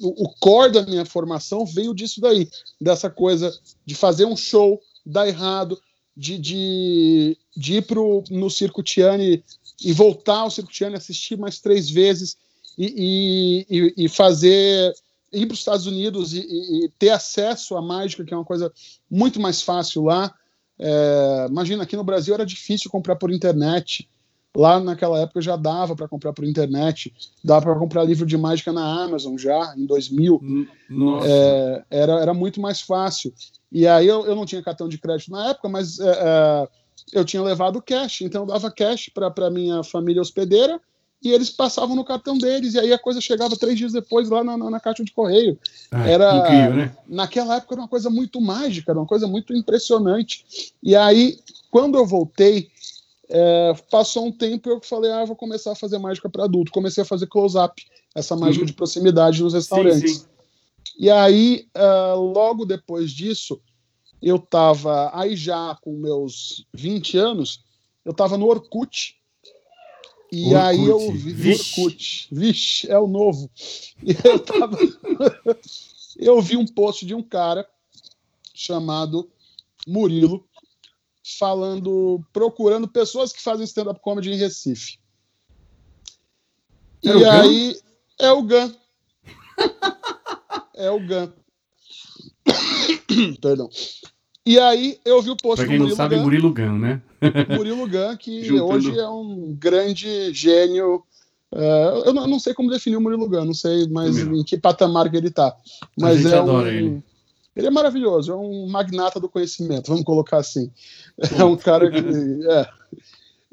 o, o core da minha formação veio disso daí, dessa coisa de fazer um show, dar errado, de, de, de ir pro, no Circo Tiani e voltar ao Circo Tiani, assistir mais três vezes e, e, e fazer ir para os Estados Unidos e, e, ter acesso à mágica, que é uma coisa muito mais fácil lá. É, imagina, aqui no Brasil era difícil comprar por internet. Lá naquela época já dava para comprar por internet, dava para comprar livro de mágica na Amazon já, em 2000. É, era, era muito mais fácil. E aí eu, eu não tinha cartão de crédito na época, mas é, é eu tinha levado cash, então eu dava cash para minha família hospedeira e eles passavam no cartão deles, e aí a coisa chegava três dias depois lá na, na, na caixa de correio. Ah, era incrível, né? Naquela época era uma coisa muito mágica, era uma coisa muito impressionante. E aí, quando eu voltei, é, passou um tempo eu falei, ah, vou começar a fazer mágica para adulto. Comecei a fazer close-up, essa mágica uhum. de proximidade nos restaurantes. Sim, sim. E aí, uh, logo depois disso, eu estava aí já com meus 20 anos, eu estava no Orkut, e Orkut. aí eu vi Vixe. Orkut. Vixe, é o novo. E eu, tava... eu vi um post de um cara chamado Murilo falando, procurando pessoas que fazem stand-up comedy em Recife. É e aí Gun? é o Gun. é o Gun. Perdão. E aí eu vi o post pra quem do Murilo não sabe, Gun, Murilo Gun, né? Murilo Gun, que Juntando. hoje é um grande gênio. Uh, eu, não, não, sei como definir o Murilo Gun, não sei mais em que patamar que ele está. Mas é um, ele. Ele é maravilhoso, é um magnata do conhecimento, vamos colocar assim. É um cara que. É.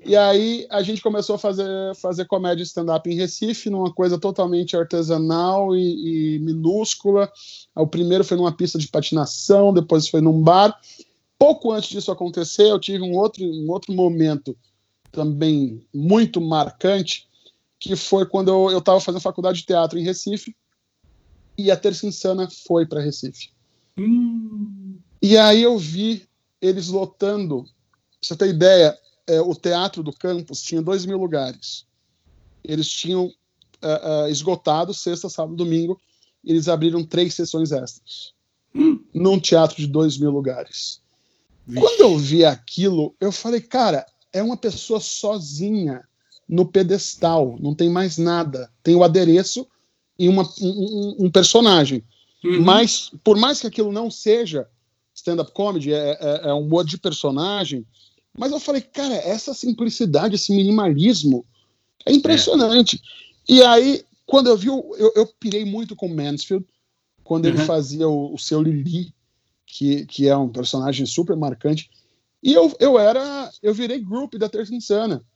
E aí a gente começou a fazer, fazer comédia stand-up em Recife, numa coisa totalmente artesanal e, e minúscula. O primeiro foi numa pista de patinação, depois foi num bar. Pouco antes disso acontecer, eu tive um outro, um outro momento também muito marcante, que foi quando eu estava fazendo faculdade de teatro em Recife e a Terça Insana foi para Recife. Hum. E aí eu vi eles lotando. Pra você ter ideia, é, o teatro do campus tinha dois mil lugares. Eles tinham uh, uh, esgotado sexta, sábado, domingo eles abriram três sessões extras hum. num teatro de dois mil lugares. Vixe. Quando eu vi aquilo, eu falei, cara, é uma pessoa sozinha no pedestal, não tem mais nada. Tem o adereço e uma, um, um, personagem. Uhum. Mas, por mais que aquilo não seja stand-up comedy, é, é, é, um modo de personagem, mas eu falei, cara, essa simplicidade, esse minimalismo é impressionante. É. E aí quando eu vi, eu, eu pirei muito com Mansfield, quando uhum. ele fazia o, o seu Lili, que, que é um personagem super marcante. E eu, eu era, eu virei group da Terça Insana.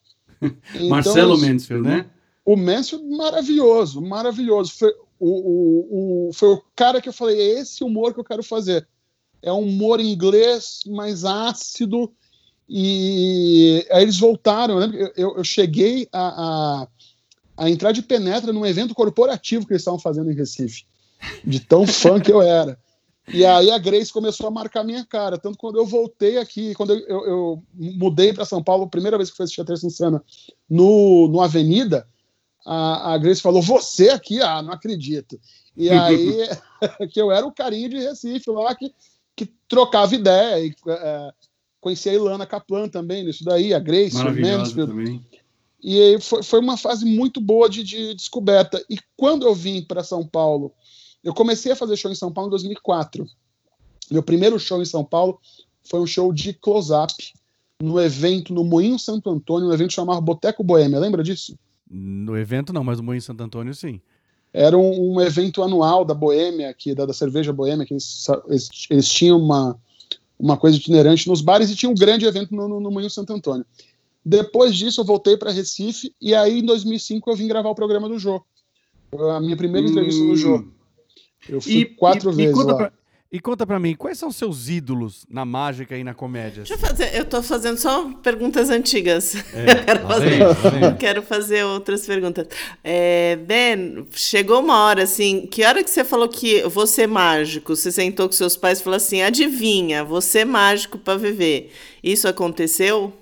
Então, Marcelo Mansfield, né? O Mansfield, maravilhoso, maravilhoso. Foi o, o, o, foi o cara que eu falei, é esse humor que eu quero fazer. É um humor inglês mais ácido. E aí eles voltaram. Eu, eu, eu cheguei a, a a entrar de penetra num evento corporativo que eles estavam fazendo em Recife. De tão fã que eu era. E aí a Grace começou a marcar minha cara. Tanto quando eu voltei aqui, quando eu, eu, eu mudei para São Paulo, a primeira vez que fui assistir a Terça Insana no, no Avenida, a, a Grace falou: Você aqui? Ah, não acredito. E aí que eu era o carinho de Recife lá que, que trocava ideia. E, é, conheci a Ilana Kaplan também nisso daí, a Grace, o Mansfield. Também. E aí foi, foi uma fase muito boa de, de descoberta. E quando eu vim para São Paulo, eu comecei a fazer show em São Paulo em 2004. Meu primeiro show em São Paulo foi um show de close-up no evento no Moinho Santo Antônio, um evento chamado Boteco Boêmia. Lembra disso? No evento não, mas no Moinho Santo Antônio sim. Era um, um evento anual da Boêmia, aqui, da, da cerveja Boêmia, que eles, eles, eles, tinham uma, uma coisa itinerante nos bares e tinha um grande evento no, no, no Moinho Santo Antônio. Depois disso, eu voltei para Recife e aí, em 2005, eu vim gravar o programa do Jô. A minha primeira entrevista no Jô. Eu fui e, quatro e, vezes e lá. Pra, e conta pra mim, quais são seus ídolos na mágica e na comédia? Deixa eu fazer, eu tô fazendo só perguntas antigas. É, eu quero, fazer, quero fazer outras perguntas. É, ben, chegou uma hora assim, que hora que você falou que você é mágico, você sentou com seus pais e falou assim, adivinha, você é mágico para viver. Isso aconteceu?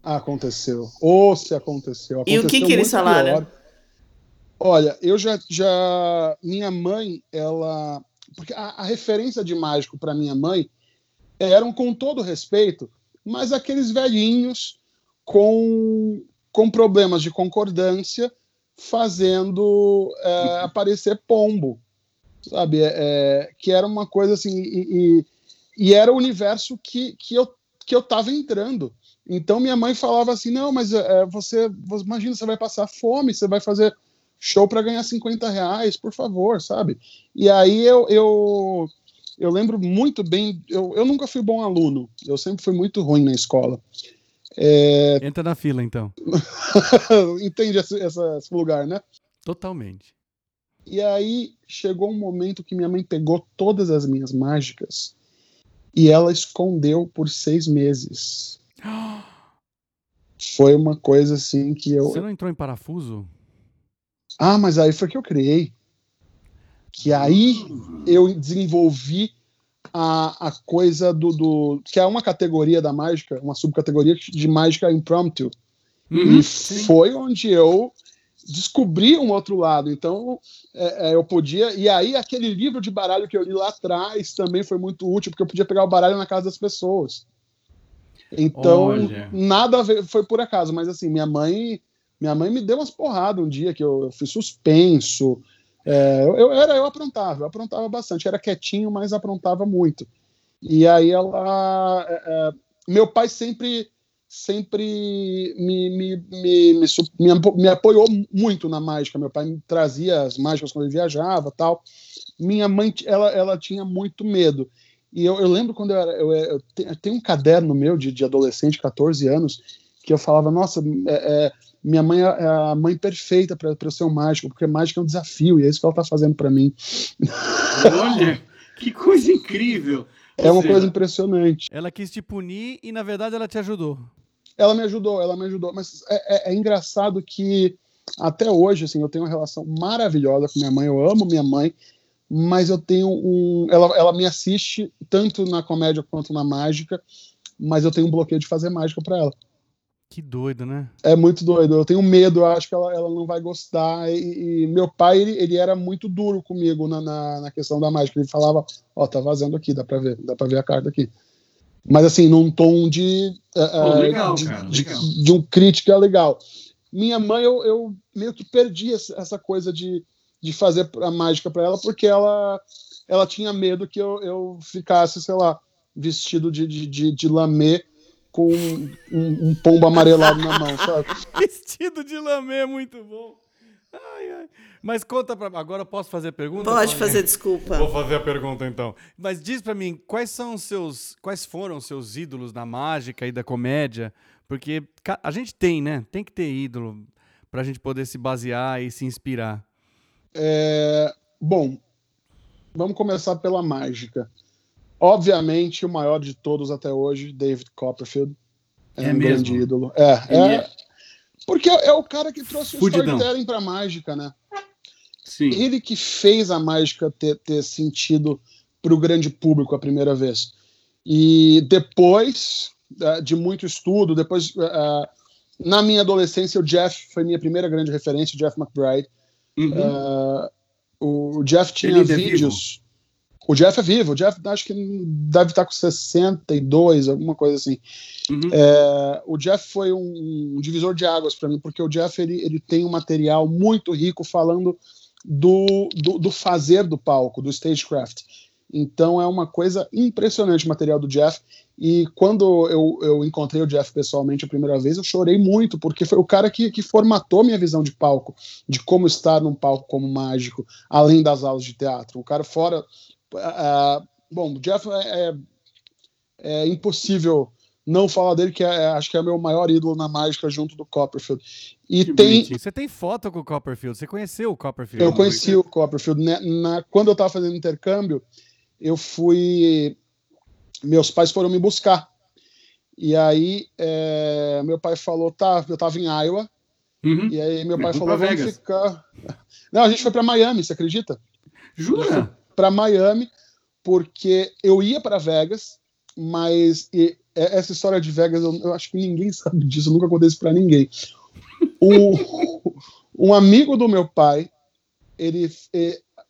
Aconteceu. Ou se aconteceu. aconteceu e o que, que eles falaram? Pior. Olha, eu já, já. Minha mãe, ela. Porque a, a referência de mágico para minha mãe eram, com todo respeito, mas aqueles velhinhos com, com problemas de concordância fazendo é, aparecer pombo, sabe? É, é, que era uma coisa assim. E, e, e, era o universo que, que, eu, que eu tava entrando. Então minha mãe falava assim: não, mas é, você, imagina, você vai passar fome, você vai fazer show para ganhar 50 reais, por favor, sabe? E aí eu, eu, eu lembro muito bem, eu, eu nunca fui bom aluno, eu sempre fui muito ruim na escola. É... Entra na fila, então. Entende esse, esse lugar, né? Totalmente. E aí chegou um momento que minha mãe pegou todas as minhas mágicas e ela escondeu por seis meses. Foi uma coisa assim que eu. Você não entrou em parafuso? Ah, mas aí foi que eu criei. Que aí eu desenvolvi a, a coisa do, do. que é uma categoria da mágica, uma subcategoria de mágica impromptu. Uhum, e sim. foi onde eu descobri um outro lado. Então, é, é, eu podia. E aí, aquele livro de baralho que eu li lá atrás também foi muito útil, porque eu podia pegar o baralho na casa das pessoas. Então, Olha. nada foi por acaso, mas assim, minha mãe, minha mãe me deu umas porradas um dia que eu, eu fui suspenso. É, eu, eu, era, eu aprontava, eu aprontava bastante, era quietinho, mas aprontava muito. E aí ela, é, é meu pai sempre, sempre me, me, me, me, apoiou muito na mágica. Meu pai me trazia as mágicas quando ele viajava, tal. Minha mãe, ela, ela tinha muito medo. E eu, eu lembro quando eu era. Eu, eu, tenho um caderno meu de, de adolescente, 14 anos, que eu falava: Nossa, é, é, minha mãe é a mãe perfeita para eu ser um mágico, porque mágica é um desafio, e é isso que ela está fazendo para mim. Olha, que coisa incrível! É uma coisa impressionante. Ela quis te punir e, na verdade, ela te ajudou. Ela me ajudou, ela me ajudou. Mas é, é, é engraçado que até hoje, assim, eu tenho uma relação maravilhosa com minha mãe. Eu amo minha mãe mas eu tenho um. Ela, ela me assiste tanto na comédia quanto na mágica, mas eu tenho um bloqueio de fazer mágica para ela. Que doido, né? É muito doido. Eu tenho medo, eu acho que ela, ela não vai gostar. E, e meu pai, ele, ele, era muito duro comigo na, na, na, questão da mágica. Ele falava: Ó, oh, tá vazando aqui, dá pra ver, dá pra ver a carta aqui. Mas assim, num tom de. Oh, legal, de, cara, de, legal. de, um crítica legal. Minha mãe, eu, eu meio que perdi essa coisa de de fazer a mágica para ela, porque ela, ela tinha medo que eu, eu ficasse, sei lá, vestido de, de, de, de lamê com um, um, pombo amarelado na mão, sabe? vestido de lamê é muito bom. Ai, ai. Mas conta para agora eu posso fazer a pergunta? Pode fazer, desculpa. Vou fazer a pergunta então. Mas diz para mim, quais são os seus, quais foram os seus ídolos na mágica e da comédia? Porque a gente tem, né? Tem que ter ídolo para a gente poder se basear e se inspirar. É, bom, vamos começar pela mágica. Obviamente, o maior de todos até hoje, David Copperfield. É, é um mesmo? grande ídolo. É, é, é, Porque é o cara que trouxe o storytelling pra mágica, né? Sim. Ele que fez a mágica ter, ter sentido pro grande público a primeira vez. E depois é, de muito estudo, depois. Uh, na minha adolescência, o Jeff foi minha primeira grande referência, o Jeff McBride. Uhum. Uh, o Jeff tinha vídeos. O Jeff é vivo, o Jeff acho que deve estar com 62, alguma coisa assim. Uhum. É, o Jeff foi um, um divisor de águas para mim, porque o Jeff ele, ele tem um material muito rico falando do, do, do fazer do palco, do stagecraft. Então é uma coisa impressionante o material do Jeff. E quando eu, eu encontrei o Jeff pessoalmente a primeira vez, eu chorei muito, porque foi o cara que, que formatou minha visão de palco, de como estar num palco como mágico, além das aulas de teatro. O cara fora. Uh, bom, o Jeff é, é, é, impossível não falar dele, que é, é, acho que é meu maior ídolo na mágica junto do Copperfield. E que tem. Bonitinho. Você tem foto com o Copperfield? Você conheceu o Copperfield? Eu conheci o Copperfield. Na, né, na, quando eu estava fazendo intercâmbio, eu fui. Meus pais foram me buscar. E aí, é, meu pai falou: tá, eu estava em Iowa. Uhum. E aí, meu pai falou: vamos Vegas. ficar. Não, a gente foi para Miami, você acredita? Jura? Para Miami, porque eu ia para Vegas, mas e, essa história de Vegas, eu, eu, acho que ninguém sabe disso, nunca isso para ninguém. O, um amigo do meu pai, ele,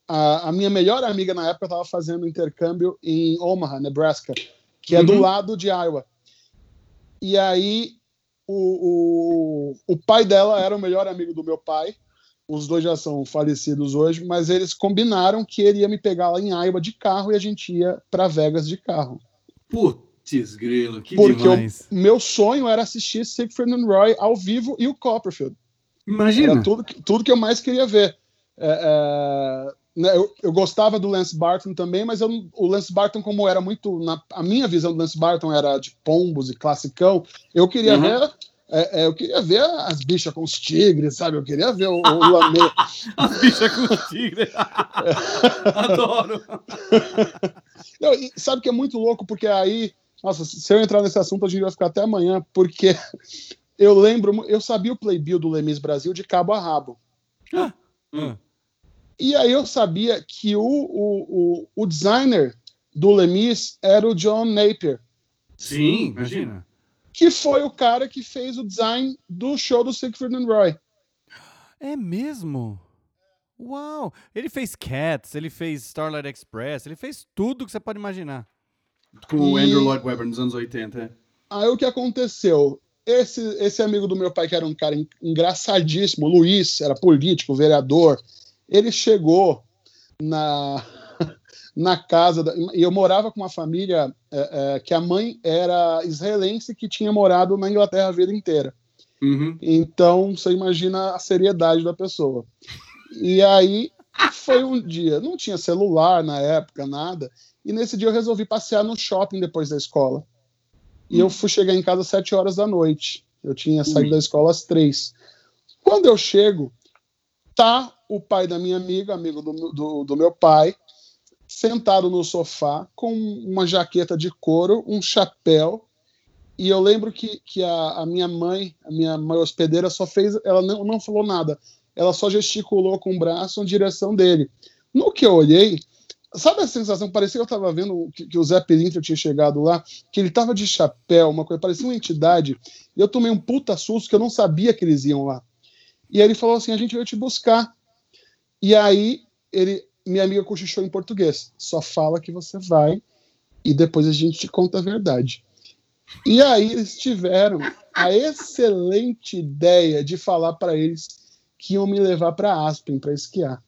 a, a, minha melhor amiga na época estava fazendo intercâmbio em Omaha, Nebraska, que é uhum. do lado de Iowa. E aí o, o, o pai dela era o melhor amigo do meu pai. Os dois já são falecidos hoje, mas eles combinaram que ele ia me pegar lá em Iowa de carro e a gente ia para Vegas de carro. Putz, grilo, que Porque demais. o meu sonho era assistir Siegfried and Roy ao vivo e o Copperfield. Imagina. Era tudo, tudo que eu mais queria ver. É, é, né, eu, eu, gostava do Lance Barton também, mas eu, o Lance Barton, como era muito. Na, a minha visão do Lance Barton era de pombos e classicão, eu queria uhum. ver. É, é, eu queria ver as bichas com os tigres, sabe? Eu queria ver o, o Lamê. as bichas com os tigres. Adoro. Não, e sabe que é muito louco, porque aí. Nossa, se eu entrar nesse assunto, a gente vai ficar até amanhã, porque eu lembro, eu sabia o playbill do Lemis Brasil de cabo a rabo. Ah, hum. E aí eu sabia que o, o, o, o designer do Lemis era o John Napier. Sim, imagina. Que foi o cara que fez o design do show do Siegfried and Roy. É mesmo? Uau! Ele fez Cats, ele fez Starlight Express, ele fez tudo que você pode imaginar. Com e... o Andrew Lloyd Webber nos anos 80. É. Aí o que aconteceu? Esse, esse amigo do meu pai, que era um cara engraçadíssimo, Luiz, era político, vereador, ele chegou na, na casa, da, e eu morava com uma família é, é, que a mãe era israelense que tinha morado na Inglaterra a vida inteira. Uhum. Então, você imagina a seriedade da pessoa. E aí, foi um dia, não tinha celular na época, nada, e nesse dia eu resolvi passear no shopping depois da escola. E eu fui chegar em casa às sete horas da noite. Eu tinha saído da escola às três. Quando eu chego, tá o pai da minha amiga, amigo do, do, do meu pai, sentado no sofá com uma jaqueta de couro, um chapéu. E eu lembro que, que a, a minha mãe, a minha mãe hospedeira, só fez, ela não, não falou nada, ela só gesticulou com o braço em direção dele. No que eu olhei, sabe a sensação? Parecia que eu estava vendo que, que, o Zé Pelintra tinha chegado lá, que ele estava de chapéu, uma coisa, parecia uma entidade. E eu tomei um puta susto que eu não sabia que eles iam lá. E aí ele falou assim: a gente veio te buscar. E aí ele, minha amiga cochichou em português. Só fala que você vai e depois a gente te conta a verdade. E aí eles tiveram a excelente ideia de falar para eles que iam me levar para Aspen para esquiar.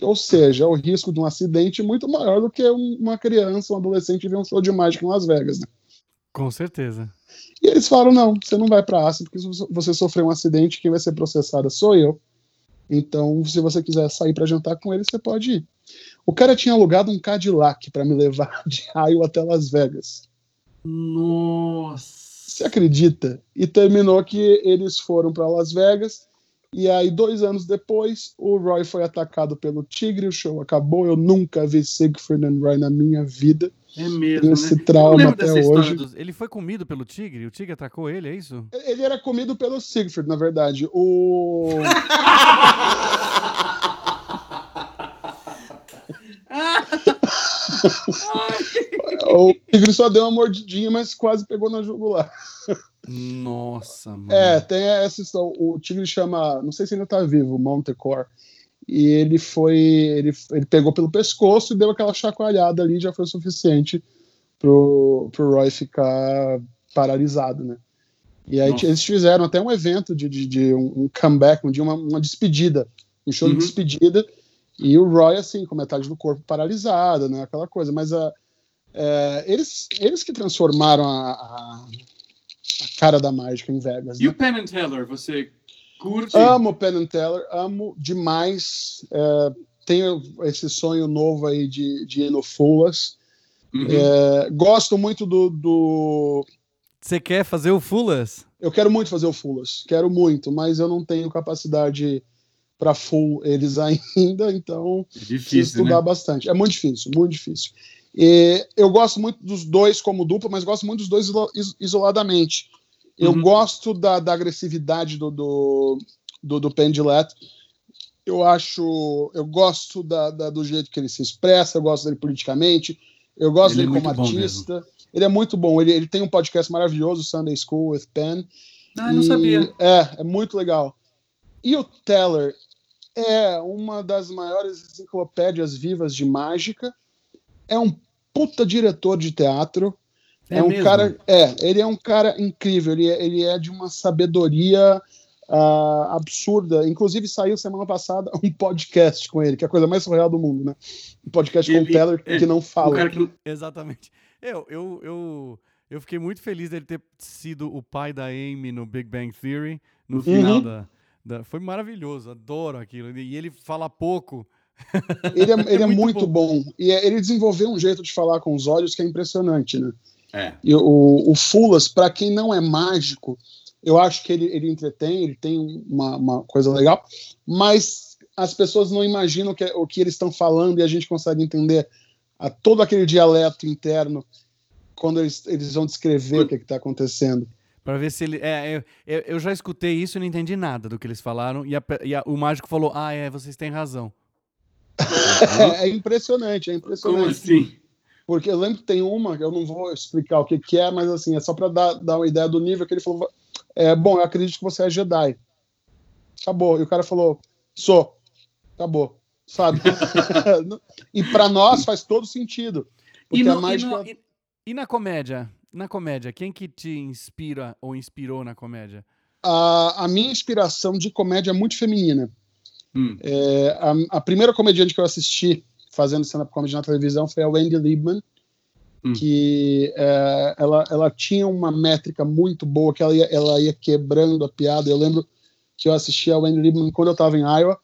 Ou seja, o risco de um acidente muito maior do que uma criança, um adolescente ver um show de mágica em Las Vegas, né? Com certeza. E eles falaram: não, você não vai para Aspen porque você sofreu um acidente, quem vai ser processada sou eu. Então, se você quiser sair para jantar com ele, você pode ir. O cara tinha alugado um Cadillac para me levar de Iowa até Las Vegas. Nossa! Você acredita? E terminou que eles foram para Las Vegas. E aí, dois anos depois, o Roy foi atacado pelo tigre. O show acabou. Eu nunca vi Siegfried and Roy na minha vida. É mesmo. Esse né? trauma até hoje. Dos... Ele foi comido pelo tigre? O tigre atacou ele, é isso? Ele era comido pelo Siegfried, na verdade. O. o tigre só deu uma mordidinha, mas quase pegou na jugular. Nossa, mano. É, tem essa história. O tigre chama. Não sei se ainda tá vivo, Montecore. E ele foi, ele, ele pegou pelo pescoço e deu aquela chacoalhada ali, já foi o suficiente pro, pro Roy ficar paralisado, né? E aí Nossa. eles fizeram até um evento de, de, de um, comeback, um dia uma, uma despedida, um show Uhum. de despedida, e o Roy, assim, com metade do corpo paralisado, né? Aquela coisa, mas a, é, eles, eles que transformaram a, a, a cara da mágica em Vegas. E né? o Penn and Teller, você curte? Amo Penn and Teller, amo demais. É, tenho esse sonho novo aí de, de ir no Fulas. Uhum. É, gosto muito do, do. Você quer fazer o Fullers? Eu quero muito fazer o Fulas, quero muito, mas eu não tenho capacidade para full eles ainda, então É preciso difícil, estudar né? bastante. É muito difícil, muito difícil. E eu gosto muito dos dois como dupla, mas gosto muito dos dois isoladamente. Eu Uhum. gosto da, da agressividade do, do, do, do Pendilet. Eu acho. Eu gosto da, da- do jeito que ele se expressa, eu gosto dele politicamente, eu gosto Ele é dele como muito bom artista. Ele é muito bom. Ele, ele tem um podcast maravilhoso, Sunday School with Penn. Ah, não sabia. É, é muito legal. E o Teller é uma das maiores enciclopédias vivas de mágica. É um puta diretor de teatro. É, É um mesmo? cara. É, ele é um cara incrível. Ele é, ele é de uma sabedoria ah, absurda. Inclusive, saiu semana passada um podcast com ele, que é a coisa mais surreal do mundo, né? Um podcast com Ele- o Teller é, que não fala. cara que... Exatamente. Eu, eu, eu, eu fiquei muito feliz dele ter sido o pai da Amy no Big Bang Theory, no final Uhum. da, da- Foi maravilhoso, adoro aquilo. E ele fala pouco. Ele é, ele é muito muito bom. E é- ele desenvolveu um jeito de falar com os olhos que é impressionante, né? É. E o, o Fulas, para quem não é mágico, eu acho que ele, ele entretém, ele tem uma, uma coisa legal, mas as pessoas não imaginam que, o que eles estão falando e a gente consegue entender a, todo aquele dialeto interno quando eles, eles vão descrever o que está acontecendo. Pra ver se ele. É, eu, eu, já escutei isso e não entendi nada do que eles falaram. E, a e a- o mágico falou: Ah, é, vocês têm razão. É, é impressionante, é Como impressionante. assim? Porque eu lembro que tem uma, eu não vou explicar o que, que é, mas assim, é só para dar, dar uma ideia do nível que ele falou. É, bom, eu acredito que você é Jedi. Acabou. E o cara falou, sou. Acabou. Sabe? e para nós faz todo sentido. Porque E, a no- e no- e- e na comédia? Na comédia, quem que te inspira ou inspirou na comédia? A, a minha inspiração de comédia é muito feminina. Hum. É, a, a primeira comediante que eu assisti fazendo stand-up comedy na televisão foi a Wendy Liebman, Hum. que é, ela, ela tinha uma métrica muito boa, que ela ia, ela ia quebrando a piada. Eu lembro que eu assisti a Wendy Liebman quando eu estava em Iowa.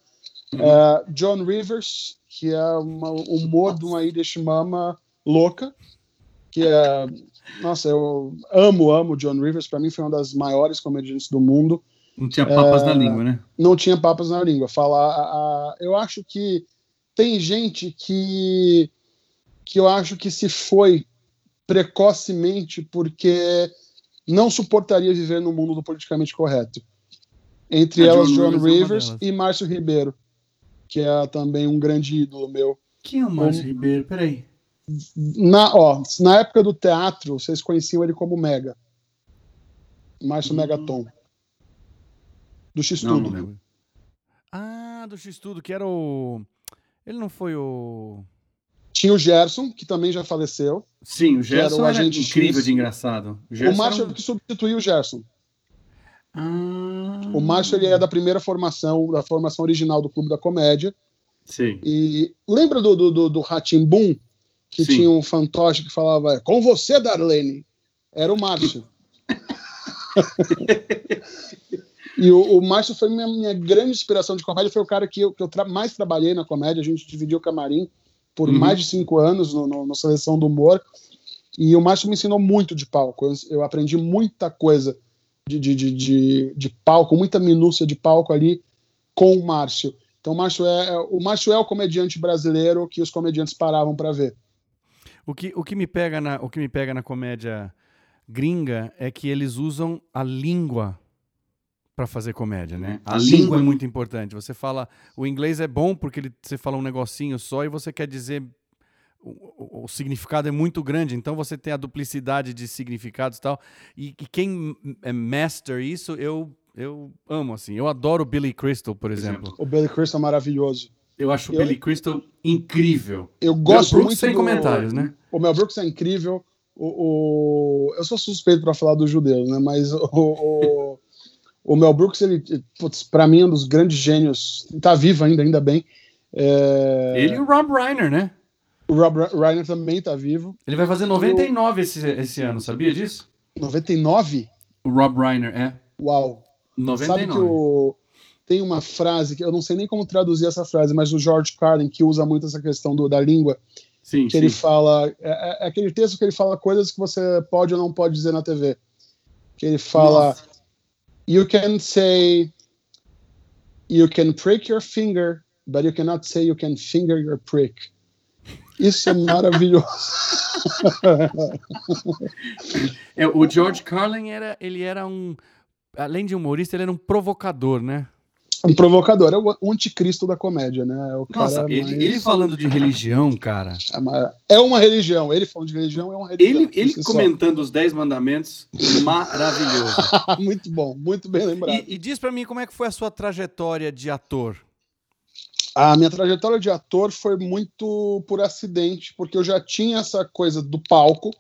Uhum. É, John Rivers, que é uma, o humor de uma Irish mama louca, que é... Nossa, eu amo, amo John Rivers. Para mim foi uma das maiores comediantes do mundo Não tinha papas É. na língua, né? não tinha papas na língua. Falar, a- a- eu acho que tem gente que que eu acho que se foi precocemente porque não suportaria viver no mundo do politicamente correto. Entre A elas, John Rivers é Rivers e Márcio Ribeiro, que é também um grande ídolo meu. Quem é o Márcio Ribeiro? Peraí. Na, ó, na época do teatro, vocês conheciam ele como Mega. Márcio Hum. Megaton. Do X Não, Tudo. não lembro. Ah, do X-Tudo, que era o. Ele não foi o. Tinha o Gerson, que também já faleceu. Sim, o Que era Gerson o era, agente incrível X. de engraçado. O, O Gerson Márcio era é o que substituiu o Gerson. Ah, O Márcio ele é da primeira formação, da formação original do Clube da Comédia. Sim. E lembra do, do, do, do Ratimbum, que Sim. tinha um fantoche que falava com você, Darlene? Era o Márcio. e o, o Márcio foi minha, minha grande inspiração de comédia, foi o cara que eu, que eu tra- mais trabalhei na comédia. A gente dividiu o camarim por Uhum. mais de cinco anos no, no, no Seleção do Humor. E o Márcio me ensinou muito de palco. Eu, eu aprendi muita coisa de, de, de, de, de palco, muita minúcia de palco ali com o Márcio. Então o Márcio é, o Márcio é o comediante brasileiro que os comediantes paravam para ver. O que, o, que me pega na, o que me pega na comédia gringa é que eles usam a língua para fazer comédia, né? A Sim. língua é muito importante. Você fala. O inglês é bom porque ele, você fala um negocinho só e você quer dizer. O, o- o significado é muito grande, então você tem a duplicidade de significados e tal. E, quem é master isso, eu, eu amo, assim. Eu adoro o Billy Crystal, por exemplo. O Billy Crystal é maravilhoso. Eu acho o Billy Crystal incrível. Eu gosto Brooks muito sem do- comentários, né? O Mel Brooks é incrível. O, o- eu sou suspeito para falar do judeu, né? Mas o, o, o Mel Brooks, ele, putz, para mim, é um dos grandes gênios. Tá vivo ainda, ainda bem. É, Ele e o Rob Reiner, né? O Rob Reiner também tá vivo. Ele vai fazer 99 esse, esse ano, sabia disso? 99? O Rob Reiner, é. Uau. Sabe que 99. o... tem uma frase que eu não sei nem como traduzir essa frase, mas o George Carlin, que usa muito essa questão do, da língua, Sim, que sim. ele fala. É, é aquele texto que ele fala coisas que você pode ou não pode dizer na TV. Que ele fala. Nossa. You can say. You can prick your finger, but you cannot say you can finger your prick. Isso é maravilhoso. É, o George Carlin era, ele era um, além de humorista, ele era um provocador, né? Um provocador, é o anticristo da comédia, né? É o cara Nossa, ele, mais- ele falando de religião, cara. é uma- É uma religião. Ele falando de religião é uma religião. Ele, ele só. comentando os 10 mandamentos, maravilhoso. muito bom, muito bem lembrado. E, e diz pra mim como é que foi a sua trajetória de ator. A minha trajetória de ator foi muito por acidente, porque eu já tinha essa coisa do palco.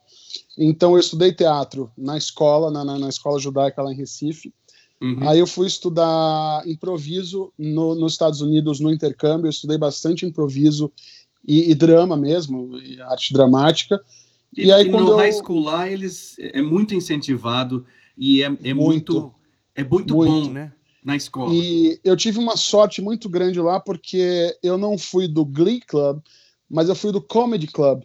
Então eu estudei teatro na escola, na, na, na escola judaica lá em Recife. Uhum. Aí eu fui estudar improviso no- nos Estados Unidos no intercâmbio. Eu estudei bastante improviso e, e drama mesmo, e arte dramática. E, E aí, e quando no eu- high school lá, eles é muito incentivado e é, é muito, Muito. é muito, Muito. bom né, na escola. E eu tive uma sorte muito grande lá, porque eu não fui do Glee Club, mas eu fui do Comedy Club.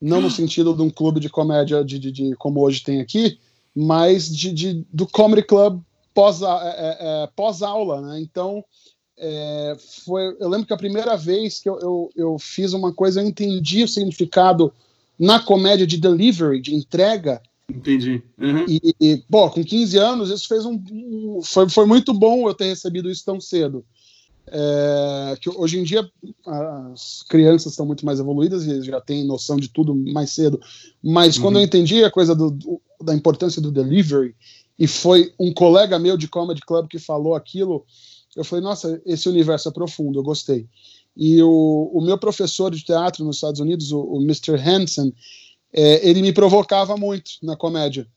Não no sentido de um clube de comédia de, de, de- como hoje tem aqui, mas de, de- do Comedy Club pós- é, é, é, pós-aula, né? Então, é, foi, eu lembro que a primeira vez que eu, eu, eu fiz uma coisa, eu entendi o significado na comédia de delivery, de entrega, Entendi. Uhum. e, e, pô, com 15 anos, isso fez um, um- foi, foi muito bom eu ter recebido isso tão cedo. É, que hoje em dia as crianças estão muito mais evoluídas e já têm noção de tudo mais cedo. Mas quando Uhum. eu entendi a coisa do- do- da importância do delivery, e foi um colega meu de Comedy Club que falou aquilo, eu falei, nossa, esse universo é profundo, eu gostei. E o, o meu professor de teatro nos Estados Unidos, o, o Mr. Hansen, é, ele me provocava muito na comédia.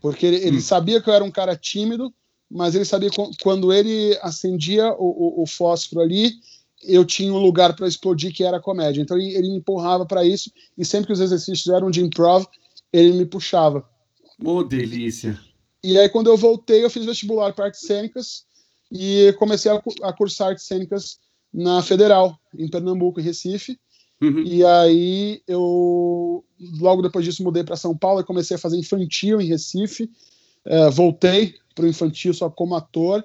Porque ele, ele Hum. sabia que eu era um cara tímido, mas ele sabia que quando ele acendia o, o, o fósforo ali, eu tinha um lugar para explodir que era a comédia. Então ele, ele me empurrava para isso, e sempre que os exercícios eram de improv, ele me puxava. Ô, delícia. E aí, quando eu voltei, eu fiz vestibular para artes cênicas e comecei a, a cursar artes cênicas na Federal, em Pernambuco, em Recife. Uhum. E aí eu logo depois disso mudei para São Paulo e comecei a fazer infantil em Recife. Eh, voltei para o infantil só como ator.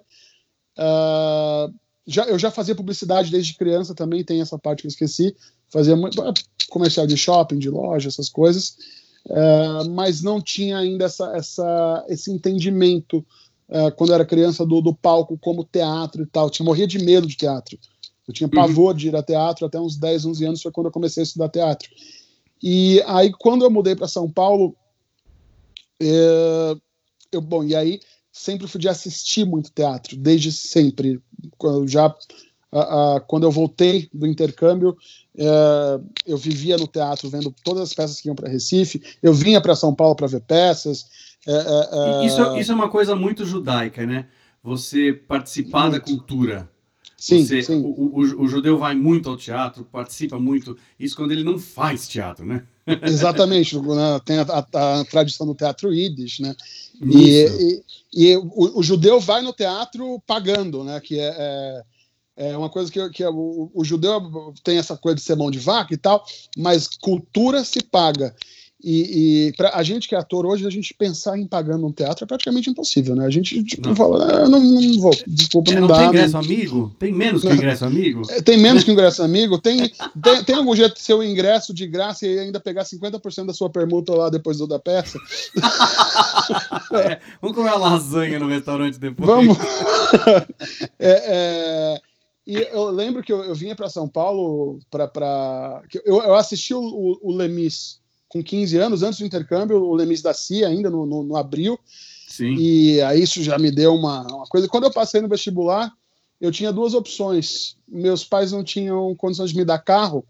Ah, já, eu já fazia publicidade desde criança também, tem essa parte que eu esqueci. Fazia muito ah, comercial de shopping, de loja, essas coisas. Ah, mas não tinha ainda essa, essa, esse entendimento ah, quando eu era criança do, do palco como teatro e tal. Eu tinha morria de medo de teatro. Eu tinha pavor de ir a teatro até uns 10, 11 anos, foi quando eu comecei a estudar teatro. E aí, quando eu mudei para São Paulo, é, eu, bom, e aí sempre fui de assistir muito teatro, desde sempre. Quando, já, a- a- quando eu voltei do intercâmbio, é, eu vivia no teatro, vendo todas as peças que iam para Recife. Eu vinha para São Paulo para ver peças. é, é, Isso, isso é uma coisa muito judaica, né? Você participar da Muito. cultura. sim, Você- sim. O, o- o judeu vai muito ao teatro, participa muito. Isso quando ele não faz teatro, né? Exatamente, né, tem a, a- a tradição do teatro Yiddish, né? E, e, e o, o judeu vai no teatro pagando, né? Que é, é, é uma coisa que, que é, o, o judeu tem essa coisa de ser mão de vaca e tal, mas cultura se paga. E, e para a gente que é ator hoje, a gente pensar em pagar num teatro é praticamente impossível, né? A gente tipo, Não. fala, "Ah, não, não vou, desculpa, É, não, não dá. tem não- ingresso amigo? Tem menos que Não. ingresso amigo? É, Tem menos que ingresso amigo? Tem, tem, tem algum jeito de ser o ingresso de graça e ainda pegar 50% da sua permuta lá depois da peça? É, vamos comer uma lasanha no restaurante depois. Vamos. É, é, e eu lembro que eu, eu vinha para São Paulo para. Eu, eu assisti o, o, o Lemis com 15 anos, antes do intercâmbio, o Lemis da CIA, ainda no, no, no abril. Sim. E aí isso já me deu uma, uma coisa. Quando eu passei no vestibular, eu tinha duas opções. Meus pais não tinham condições de me dar carro,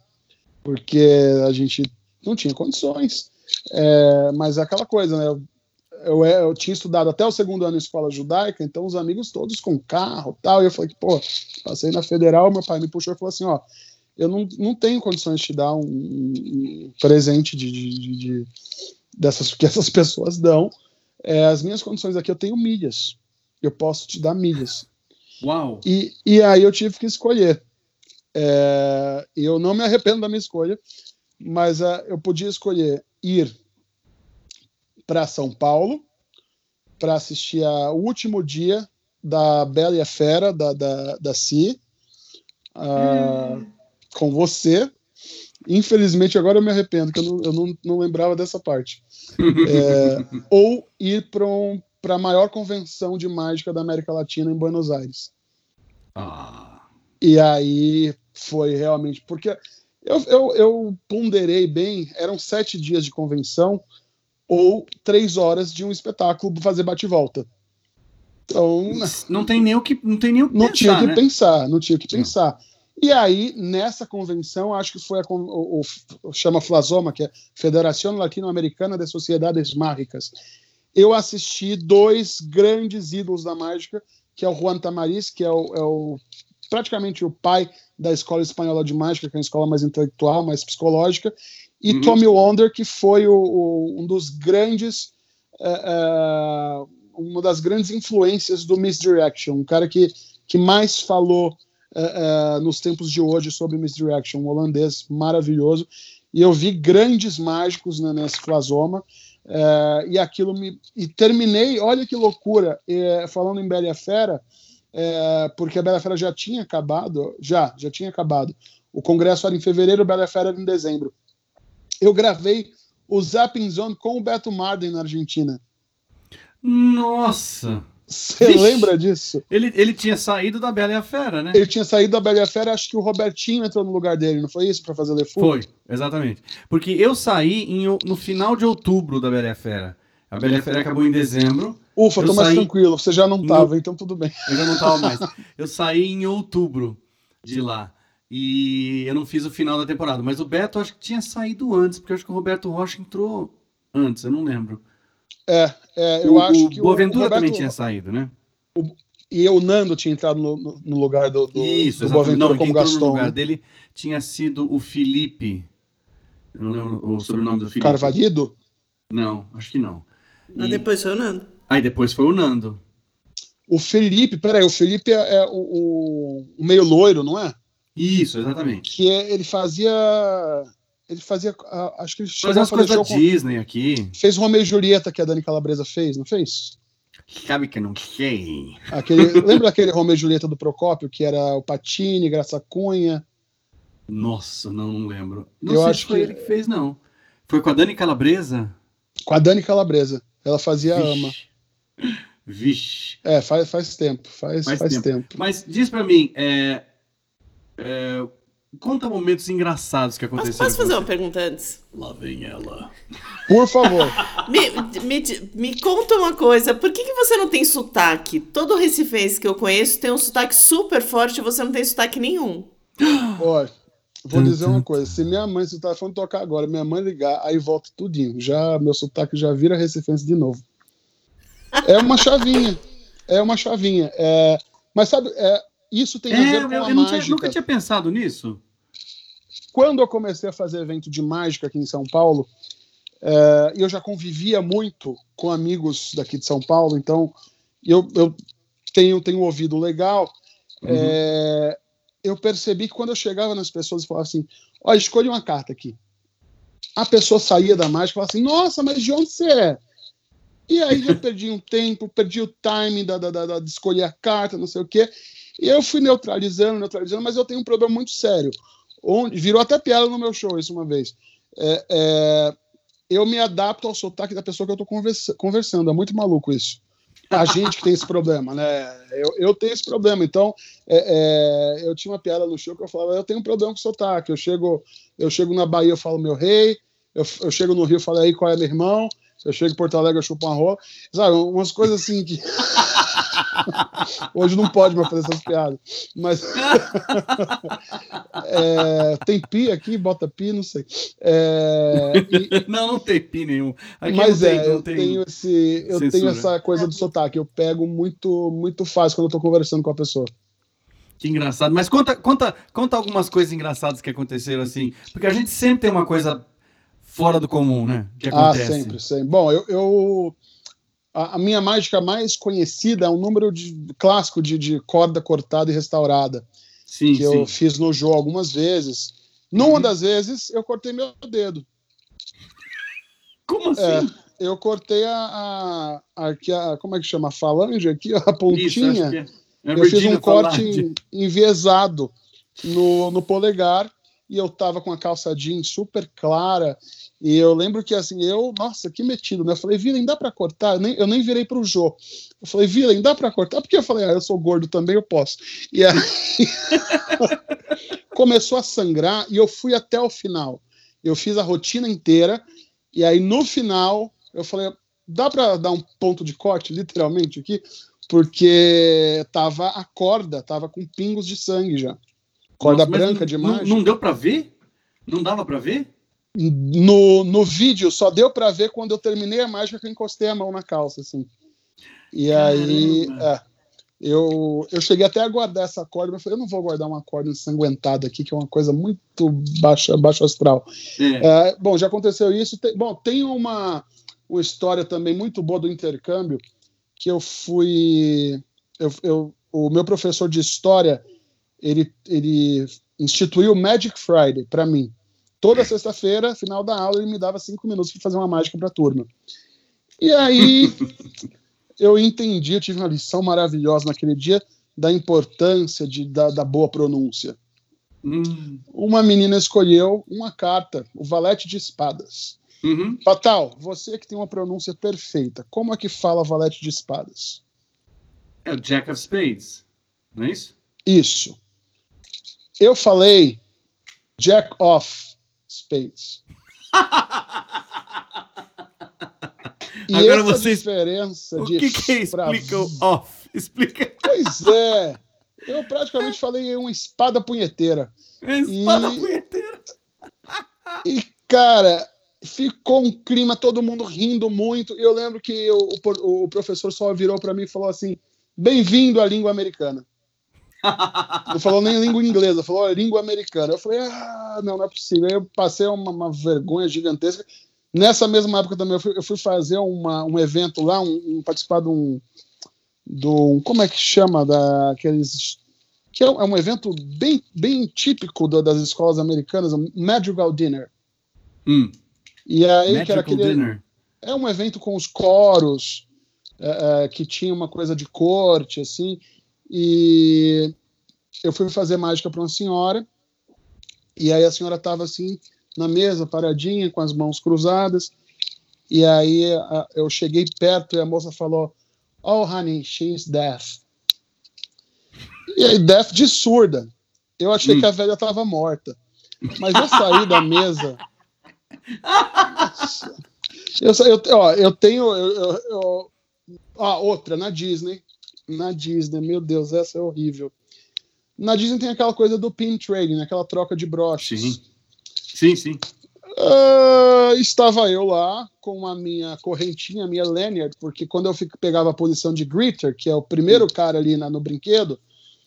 porque a gente não tinha condições. É, mas é aquela coisa, né? Eu, eu, eu, tinha estudado até o segundo ano em escola judaica, então os amigos todos com carro tal. E eu falei, pô, passei na federal, meu pai me puxou e falou assim: ó, eu não, não tenho condições de te dar um, um presente de, de, de, de, dessas que essas pessoas dão. É, as minhas condições aqui, eu tenho milhas. Eu posso te dar milhas. Uau! E, e aí eu tive que escolher. É, eu não me arrependo da minha escolha, mas uh, eu podia escolher ir para São Paulo para assistir o último dia da Bela e a Fera, da, da, da CI, uh, hum. com você. Infelizmente, agora eu me arrependo, que eu não, eu não, não lembrava dessa parte. É, ou ir para um, a maior convenção de mágica da América Latina em Buenos Aires. Ah. E aí foi realmente. Porque eu, eu, eu ponderei bem, eram sete dias de convenção ou três horas de um espetáculo fazer bate-volta. Então, não tem nem o que não tem nem o que não pensar, tinha que né? pensar, não tinha que pensar. E aí nessa convenção, acho que foi a, o, o, chama Flasoma, que é Federação Latino-Americana de Sociedades Mágicas. Eu assisti dois grandes ídolos da mágica, que é o Juan Tamariz, que é o, é o praticamente o pai da Escola Espanhola de Mágica, que é uma escola mais intelectual, mais psicológica, e uhum. Tommy Wonder, que foi o, o, um dos grandes, uh, uh, uma das grandes influências do Misdirection, um cara que, que mais falou uh, nos tempos de hoje sobre Misdirection, um holandês maravilhoso, e eu vi grandes mágicos né, nesse plasoma, e aquilo me... e terminei, olha que loucura, falando em Bela Fera, porque a Bela Fera já tinha acabado, já, já tinha acabado. O congresso era em fevereiro, Bela Fera era em dezembro. Eu gravei o Zapping Zone com o Beto Marden na Argentina. Nossa! Você lembra disso? Ele, ele tinha saído da Bela e a Fera, né? Ele tinha saído da Bela e a Fera, acho que o Robertinho entrou no lugar dele, não foi isso? para fazer Lefu? Foi, exatamente. Porque eu saí em, no final de outubro da Bela e a Fera. A Bela e a Fera acabou em dezembro. Ufa, eu tô mais tranquilo, você já não tava, então tudo bem. Eu já não tava mais. Eu saí em outubro de lá. E eu não fiz o final da temporada. Mas o Beto acho que tinha saído antes, porque eu acho que o Roberto Rocha entrou antes, eu não lembro. É, é eu o, acho que o Boaventura Roberto... também tinha saído, né? O... E o Nando tinha entrado no, no lugar do, do, Isso, do Boaventura não, como Gaston. No lugar né? dele tinha sido o Felipe. Eu não lembro o sobrenome do Felipe. Carvalhido? Não, acho que não. E... depois foi o Nando. Aí depois foi o Nando. O Felipe, peraí, o Felipe é, é o, o, meio loiro, não é? Isso, exatamente. Que é, ele fazia. Ele fazia. Acho que ele fazia as coisas da Disney aqui. Fez Romeu e Julieta que a Dani Calabresa fez, não fez? Sabe que não sei. Aquele, lembra aquele Romeu e Julieta do Procópio, que era o Patini, Graça Cunha? Nossa, não, não lembro. Não eu sei acho se foi que... ele que fez, não. Foi com a Dani Calabresa? Com a Dani Calabresa. Ela fazia Vixe. Ama. Vixe. É, faz, faz tempo. Faz, faz, faz tempo. tempo. Mas diz pra mim, é, é, conta momentos engraçados que aconteceram. Posso fazer uma pergunta antes? Lá vem ela. Por favor. me, me, me, conta uma coisa. Por que, que você não tem sotaque? Todo recifense que eu conheço tem um sotaque super forte e você não tem sotaque nenhum. Olha, vou dizer uma coisa. Se minha mãe, se o telefone tocar agora, minha mãe ligar, aí volta tudinho. Já, meu sotaque já vira recifense de novo. É uma chavinha. É uma chavinha. É, mas sabe, é, isso tem a é, ver com eu, a eu mágica. Tinha, nunca tinha pensado nisso. Quando eu comecei a fazer evento de mágica aqui em São Paulo, é, eu já convivia muito com amigos daqui de São Paulo, então eu, eu tenho, tenho um ouvido legal. Uhum. É, eu percebi que quando eu chegava nas pessoas e falava assim: Olha, escolha uma carta aqui. A pessoa saía da mágica e falava assim: Nossa, mas de onde você é? E aí já perdi um tempo, perdi o timing da, da, da, de escolher a carta, não sei o quê. E eu fui neutralizando, neutralizando, mas eu tenho um problema muito sério. Onde, virou até piada no meu show isso uma vez. É, é, eu me adapto ao sotaque da pessoa que eu estou conversa, conversando. É muito maluco isso. A gente que tem esse problema, né? Eu, eu tenho esse problema. Então, é, é, eu tinha uma piada no show que eu falava: eu tenho um problema com sotaque. Eu chego, eu chego na Bahia, eu falo meu rei. Eu, eu chego no Rio, eu falo aí qual é meu irmão Você chega em Porto Alegre, chupa uma rola. Sabe, umas coisas assim que. Hoje não pode mais fazer essas piadas. Mas. é, tem pi aqui, bota pi, não sei. É, e... Não, não tem pi nenhum. Aqui mas é, tem, eu, tem tenho, esse, eu tenho essa coisa do sotaque. Eu pego muito, muito fácil quando eu tô conversando com a pessoa. Que engraçado. Mas conta, conta, conta algumas coisas engraçadas que aconteceram assim. Porque a gente sempre tem uma coisa fora do comum, né? Que ah, acontece. Ah, sempre, sempre. Bom, eu, eu a, a, minha mágica mais conhecida é um número de, clássico de, de corda cortada e restaurada. Sim, que sim. eu fiz no jogo algumas vezes. Numa uhum. das vezes, eu cortei meu dedo. Como assim? É, eu cortei a, a, aqui a, como é que chama? A falange aqui, a pontinha. Isso, é. É eu fiz um corte enviesado no, no polegar e eu tava com a calça jeans super clara e eu lembro que assim, eu, nossa, que metido, né? Eu falei, Vilen, dá para cortar? Eu nem, eu nem virei pro Jô. Eu falei, Vilen, dá para cortar? Porque eu falei, ah, eu sou gordo também, eu posso. E aí começou a sangrar e eu fui até o final. Eu fiz a rotina inteira e aí no final eu falei, dá para dar um ponto de corte, literalmente, aqui? Porque tava a corda, tava com pingos de sangue já. Corda Nossa, branca demais. Não, não deu para ver? Não dava para ver? no, no vídeo só deu para ver quando eu terminei a mágica que eu encostei a mão na calça, assim. E Caramba. aí, é, eu, eu cheguei até a guardar essa corda, mas eu falei, eu não vou guardar uma corda ensanguentada aqui, que é uma coisa muito baixa, baixo astral. É. É, bom, já aconteceu isso. Tem, bom, tem uma, uma história também muito boa do intercâmbio, que eu fui... Eu, eu, o meu professor de história, ele, ele instituiu o Magic Friday para mim. Toda sexta-feira, final da aula, ele me dava cinco minutos para fazer uma mágica para a turma. E aí eu entendi, eu tive uma lição maravilhosa naquele dia da importância de, da, da boa pronúncia. Hum. Uma menina escolheu uma carta, o valete de espadas. Uhum. Fatal, você que tem uma pronúncia perfeita, como é que fala valete de espadas? É o Jack of Spades, não é isso? Isso. Eu falei Jack off Spades. e Agora essa você diferença o de que, que é explica o off? Explica. Pois é. Eu praticamente falei uma espada punheteira. Espada e... punheteira. E, cara, ficou um clima, todo mundo rindo muito. Eu lembro que o, o, o professor só virou para mim e falou assim: Bem-vindo à língua americana. Não falou nem língua inglesa, falou língua americana. Eu falei, ah, não, não é possível. Aí eu passei uma, uma vergonha gigantesca. Nessa mesma época também eu fui, eu fui fazer uma, um evento lá, um, um, participar de um, do como é que chama daqueles que é, é um evento bem, bem típico do, das escolas americanas, um Madrigal Dinner. Hum. E aí Magical que era aquele dinner. é um evento com os coros é, é, que tinha uma coisa de corte assim. E eu fui fazer mágica para uma senhora, e aí a senhora estava assim, na mesa, paradinha, com as mãos cruzadas, e aí a, eu cheguei perto e a moça falou: Oh, honey, she's deaf. E aí, deaf de surda. Eu achei hum. que a velha estava morta. Mas eu saí da mesa. Eu, eu, ó, eu tenho. Eu, eu, ó, outra, na Disney na Disney, meu Deus, essa é horrível. Na Disney tem aquela coisa do pin trading, né? aquela troca de broches. Sim, sim. sim. Uh, estava eu lá com a minha correntinha, a minha lanyard, porque quando eu fico, pegava a posição de greeter, que é o primeiro cara ali na, no brinquedo,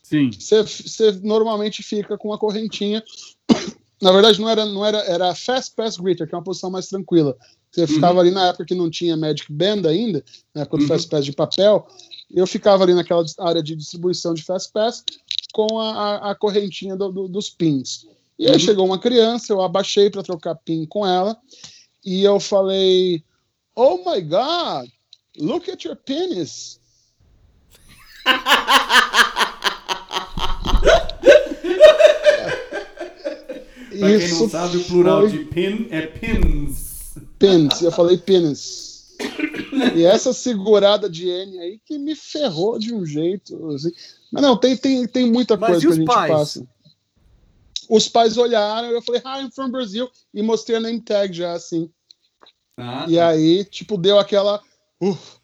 você normalmente fica com a correntinha. Na verdade, não era, não era, era Fast Pass Greeter, que é uma posição mais tranquila. Você uhum. ficava ali na época que não tinha Magic Band ainda, na época do uhum. Fast Pass de papel, eu ficava ali naquela área de distribuição de Fast Pass com a, a, a correntinha do, do, dos pins. E aí uhum. chegou uma criança, eu abaixei para trocar pin com ela e eu falei: Oh my God, look at your penis. pra quem não sabe, o plural foi... de pin é pins. Pins, eu falei penis. E essa segurada de N aí que me ferrou de um jeito. Assim. Mas não, tem, tem, tem muita Mas coisa que a gente pais? passa. Os pais olharam, eu falei, Hi, I'm from Brazil, e mostrei a name tag já, assim. Ah, e tá. aí, tipo, deu aquela. Uf,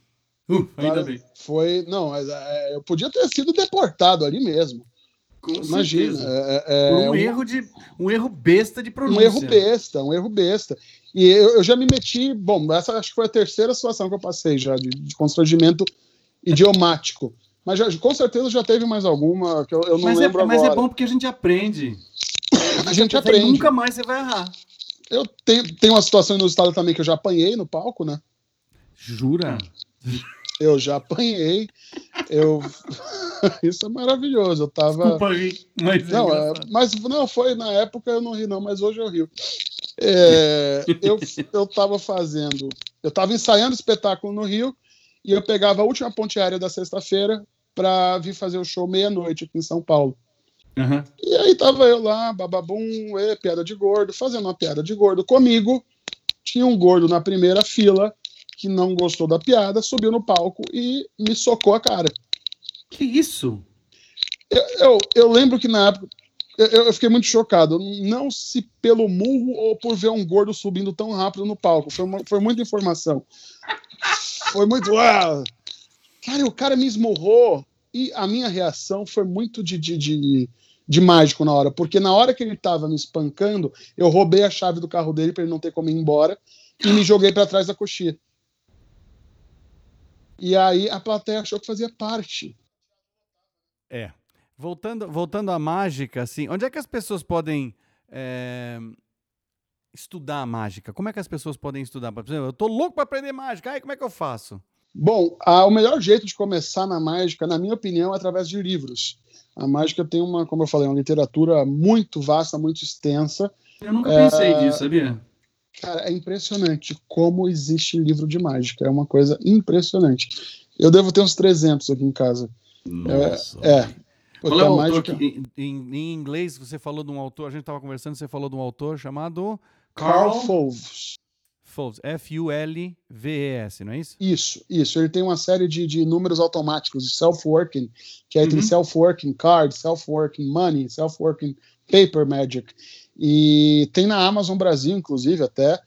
uh, ainda bem. Foi. Não, mas é, eu podia ter sido deportado ali mesmo. Com Imagina. É, é, Por um, um, erro de um erro besta de pronúncia. Um erro besta, um erro besta. E eu, eu, já me meti. Bom, essa acho que foi a terceira situação que eu passei já de, de constrangimento idiomático. Mas já, com certeza já teve mais alguma que eu, eu não mas é, lembro é, mas agora. Mas é bom porque a gente aprende. A gente aprende. Nunca mais você vai errar. Eu tenho, tenho uma situação inusitada também que eu já apanhei no palco, né? Jura? Eu já apanhei. Eu... Isso é maravilhoso. Eu tava. Desculpa aí, mas. É não, é, mas não, foi na época eu não ri, não, mas hoje eu rio. É, eu, eu tava fazendo. Eu tava ensaiando espetáculo no Rio e eu pegava a última ponte aérea da sexta-feira para vir fazer o show meia-noite aqui em São Paulo. Uhum. E aí tava eu lá, bababum, e, piada de gordo, fazendo uma piada de gordo comigo. Tinha um gordo na primeira fila que não gostou da piada, subiu no palco e me socou a cara. Que isso? Eu, eu, eu lembro que na época eu, eu, fiquei muito chocado. Não se pelo murro ou por ver um gordo subindo tão rápido no palco. Foi, uma, foi muita informação. Foi muito. Ah! Cara, o cara me esmurrou e a minha reação foi muito de, de, de, de mágico na hora, porque na hora que ele tava me espancando, eu roubei a chave do carro dele para ele não ter como ir embora e me joguei para trás da coxinha. E aí a plateia achou que fazia parte. É. Voltando, voltando à mágica, assim, onde é que as pessoas podem é, estudar a mágica? Como é que as pessoas podem estudar? Por exemplo, eu tô louco para aprender mágica, aí como é que eu faço? Bom, a, o melhor jeito de começar na mágica, na minha opinião, é através de livros. A mágica tem uma, como eu falei, uma literatura muito vasta, muito extensa. Eu nunca pensei é, sabia? Cara, é impressionante como existe livro de mágica. É uma coisa impressionante. Eu devo ter uns 300 aqui em casa. Nossa. É. é Qual é o autor que, em, em, inglês, você falou de um autor, a gente estava conversando, você falou de um autor chamado... Carl, Carl Foves. Foves, F-U-L-V-E-S, não é isso? Isso, isso. Ele tem uma série de, de números automáticos, de self-working, que é entre uhum. self-working card, self-working money, self-working paper magic. E tem na Amazon Brasil, inclusive, até,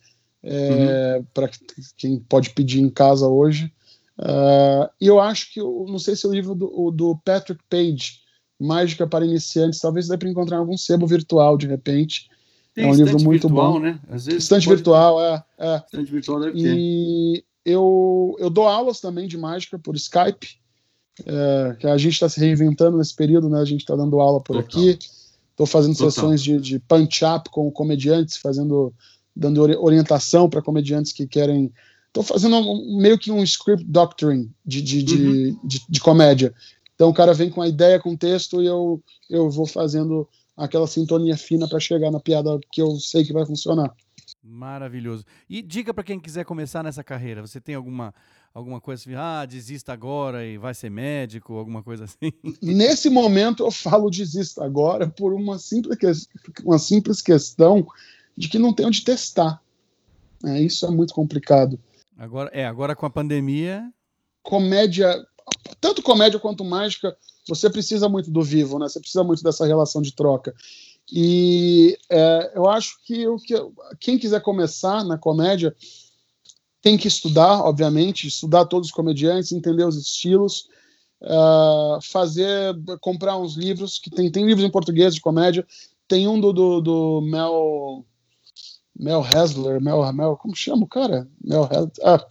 é, uhum. para quem pode pedir em casa hoje. Uh, e eu acho que, não sei se o livro do, do Patrick Page, Mágica para Iniciantes, talvez dê para encontrar algum sebo virtual de repente. Tem é um livro muito virtual, bom. Né? Às vezes estante virtual, é, é. Estante virtual deve e ter. eu, eu dou aulas também de mágica por Skype, é, que a gente está se reinventando nesse período, né? A gente está dando aula por Total. aqui. Estou fazendo Total. sessões de, de punch-up com comediantes, fazendo, dando orientação para comediantes que querem. Estou fazendo um, meio que um script doctoring de, de, de, uhum. de, de comédia. Então o cara vem com a ideia, com o texto, e eu, eu vou fazendo aquela sintonia fina para chegar na piada que eu sei que vai funcionar. Maravilhoso. E dica para quem quiser começar nessa carreira. Você tem alguma alguma coisa assim, ah, desista agora e vai ser médico, alguma coisa assim? Nesse momento eu falo desista agora por uma simples, uma simples questão de que não tem onde testar. É, isso é muito complicado. Agora, é, agora com a pandemia. Comédia, tanto comédia quanto mágica, você precisa muito do vivo, né? Você precisa muito dessa relação de troca. E é, eu acho que, o que quem quiser começar na comédia tem que estudar, obviamente, estudar todos os comediantes, entender os estilos, uh, fazer, comprar uns livros que tem, tem livros em português de comédia. Tem um do, do, do Mel Mel Hasler, Mel, Mel, como chama o cara? Mel Hasler. Ah,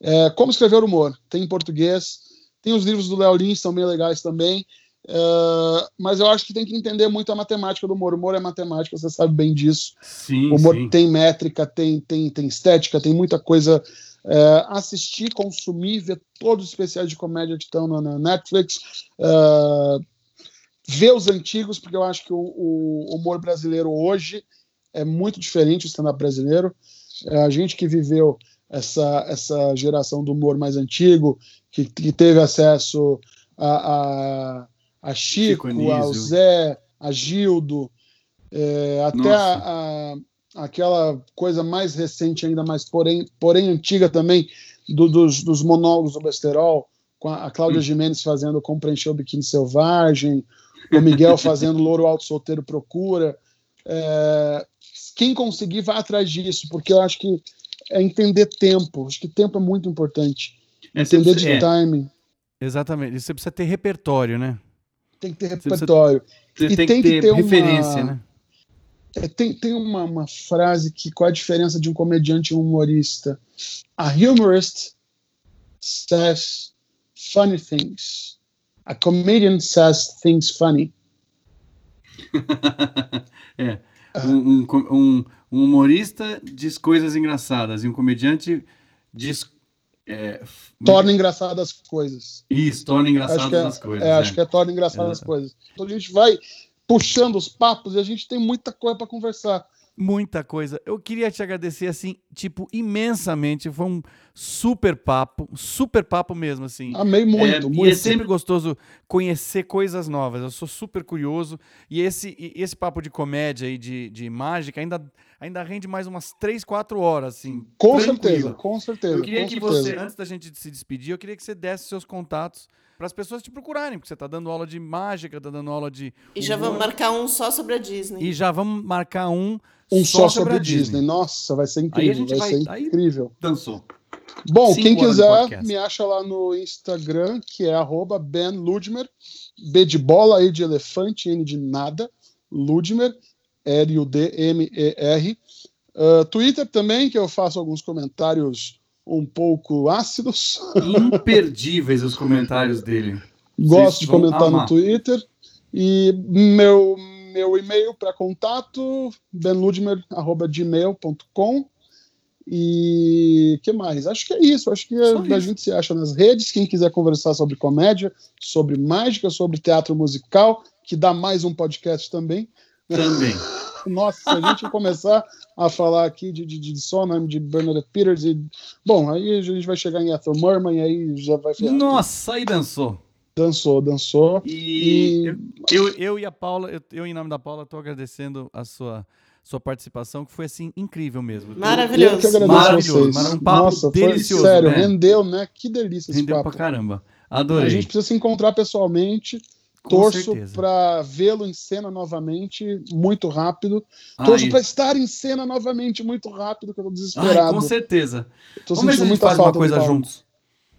é, Como Escrever Humor. Tem em português. Tem os livros do Léo Lins, são bem legais também. Uh, mas eu acho que tem que entender muito a matemática do humor. O humor é matemática, você sabe bem disso. Sim, o humor sim. tem métrica, tem, tem, tem estética, tem muita coisa. Uh, assistir, consumir, ver todos os especiais de comédia que estão na, Netflix. Uh, ver os antigos, porque eu acho que o, o humor brasileiro hoje é muito diferente, o stand-up brasileiro. É a gente que viveu essa, essa geração do humor mais antigo, que, que teve acesso a, a, a Chico, Chico ao Zé, a Gildo, é, até a, a, aquela coisa mais recente ainda, mas porém, porém antiga também, do, dos, dos monólogos do Besterol, com a, a Cláudia hum. Jimenez fazendo Como Preencher o Biquíni Selvagem, o Miguel fazendo Louro Alto Solteiro Procura. É, quem conseguir, vai atrás disso, porque eu acho que é entender tempo. Acho que tempo é muito importante. É, entender de é. timing. Exatamente. Você precisa ter repertório, né? Tem que ter precisa- repertório. Você E tem, tem que que ter, ter uma- referência, né? É, tem tem uma, uma frase que qual a diferença de um comediante e um humorista? A humorist says funny things. A comedian says things funny. é. Um, um, um- um humorista diz coisas engraçadas e um comediante diz. É, Torna engraçadas as coisas. Isso, torna engraçadas é, as coisas. é, acho que é torna engraçadas as Exato. coisas. Então a gente vai puxando os papos e a gente tem muita coisa para conversar. Muita coisa. Eu queria te agradecer, assim, tipo, imensamente. Foi um super papo, super papo mesmo, assim. Amei muito, É, muito. E é sempre gostoso conhecer coisas novas. Eu sou super curioso. E esse, e esse papo de comédia e de, de mágica ainda, ainda rende mais umas 3, 4 horas, assim. Com tranquilo. certeza, com certeza. Eu queria que certeza. você, antes da gente se despedir, eu queria que você desse seus contatos para as pessoas te procurarem, porque você tá dando aula de mágica, tá dando aula de. E já vamos marcar um só sobre a Disney. E já vamos marcar um. Um só sobre a a Disney. Nossa, vai ser Aí a incrível, gente vai, vai- ser aí- incrível. Dançou. Bom, Cinco quem quiser, me acha lá no Instagram, que é arroba Ben Ludmer, B de bola, E de elefante, N de nada, Ludmer, L-U-D-M-E-R. Ah, Twitter também, que eu faço alguns comentários um pouco ácidos. Imperdíveis os comentários dele. Gosto de vão comentar amar. no Twitter. E meu, meu e-mail para contato, benludmer.gmail.com. E que mais? Acho que é isso. Acho que Só a, isso. gente se acha nas redes. Quem quiser conversar sobre comédia, sobre mágica, sobre teatro musical, que dá mais um podcast também. Também. Nossa, se a gente começar a falar aqui de, de, de Sondheim, de Bernadette Peters, e, bom, aí a gente vai chegar em Ethel Merman e aí já vai ferrar. Nossa, aí dançou. Dançou, dançou. E, E- eu, eu e a Paula, eu, eu em nome da Paula, estou agradecendo a sua, sua participação, que foi assim incrível mesmo. Maravilhoso. Eu que agradeço Maravilhoso, vocês. mas um papo Nossa, delicioso, foi sério, né? rendeu, né? Que delícia esse Rendeu papo. pra caramba. A Adorei. gente precisa se encontrar pessoalmente. Torço para vê-lo em cena novamente, muito rápido. Ai, Torço para estar em cena novamente, muito rápido, que eu tô ai, desesperado. com certeza. Tô Vamos sentindo a muita uma falta do coisa juntos.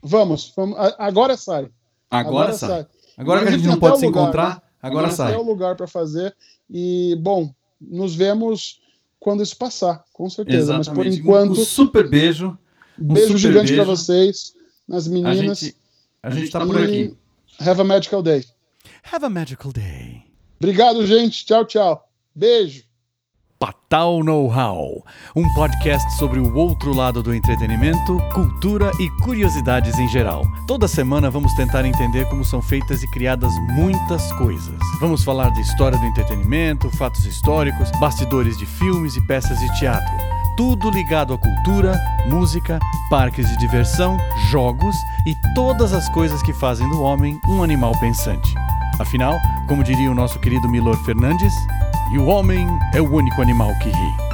Vamos, vamos. A- Agora sai. Agora, sai. Agora que a gente não pode se lugar, encontrar, né? agora sai. É o lugar para fazer. E, bom, nos vemos quando isso passar, com certeza. Mas por Exatamente. enquanto, Um super beijo. beijo super gigante para vocês, nas A meninas. gente, a gente tá por aqui. Have a magical day. Have a magical day. Obrigado, gente. Tchau, tchau. Beijo. Patal Know-How, um podcast sobre o outro lado do entretenimento, cultura e curiosidades em geral. Toda semana vamos tentar entender como são feitas e criadas muitas coisas. Vamos falar da história do entretenimento, fatos históricos, bastidores de filmes e peças de teatro. Tudo ligado à cultura, música, parques de diversão, jogos e todas as coisas que fazem do homem um animal pensante. Afinal, como diria o nosso querido Milor Fernandes, e o homem é o único animal que ri.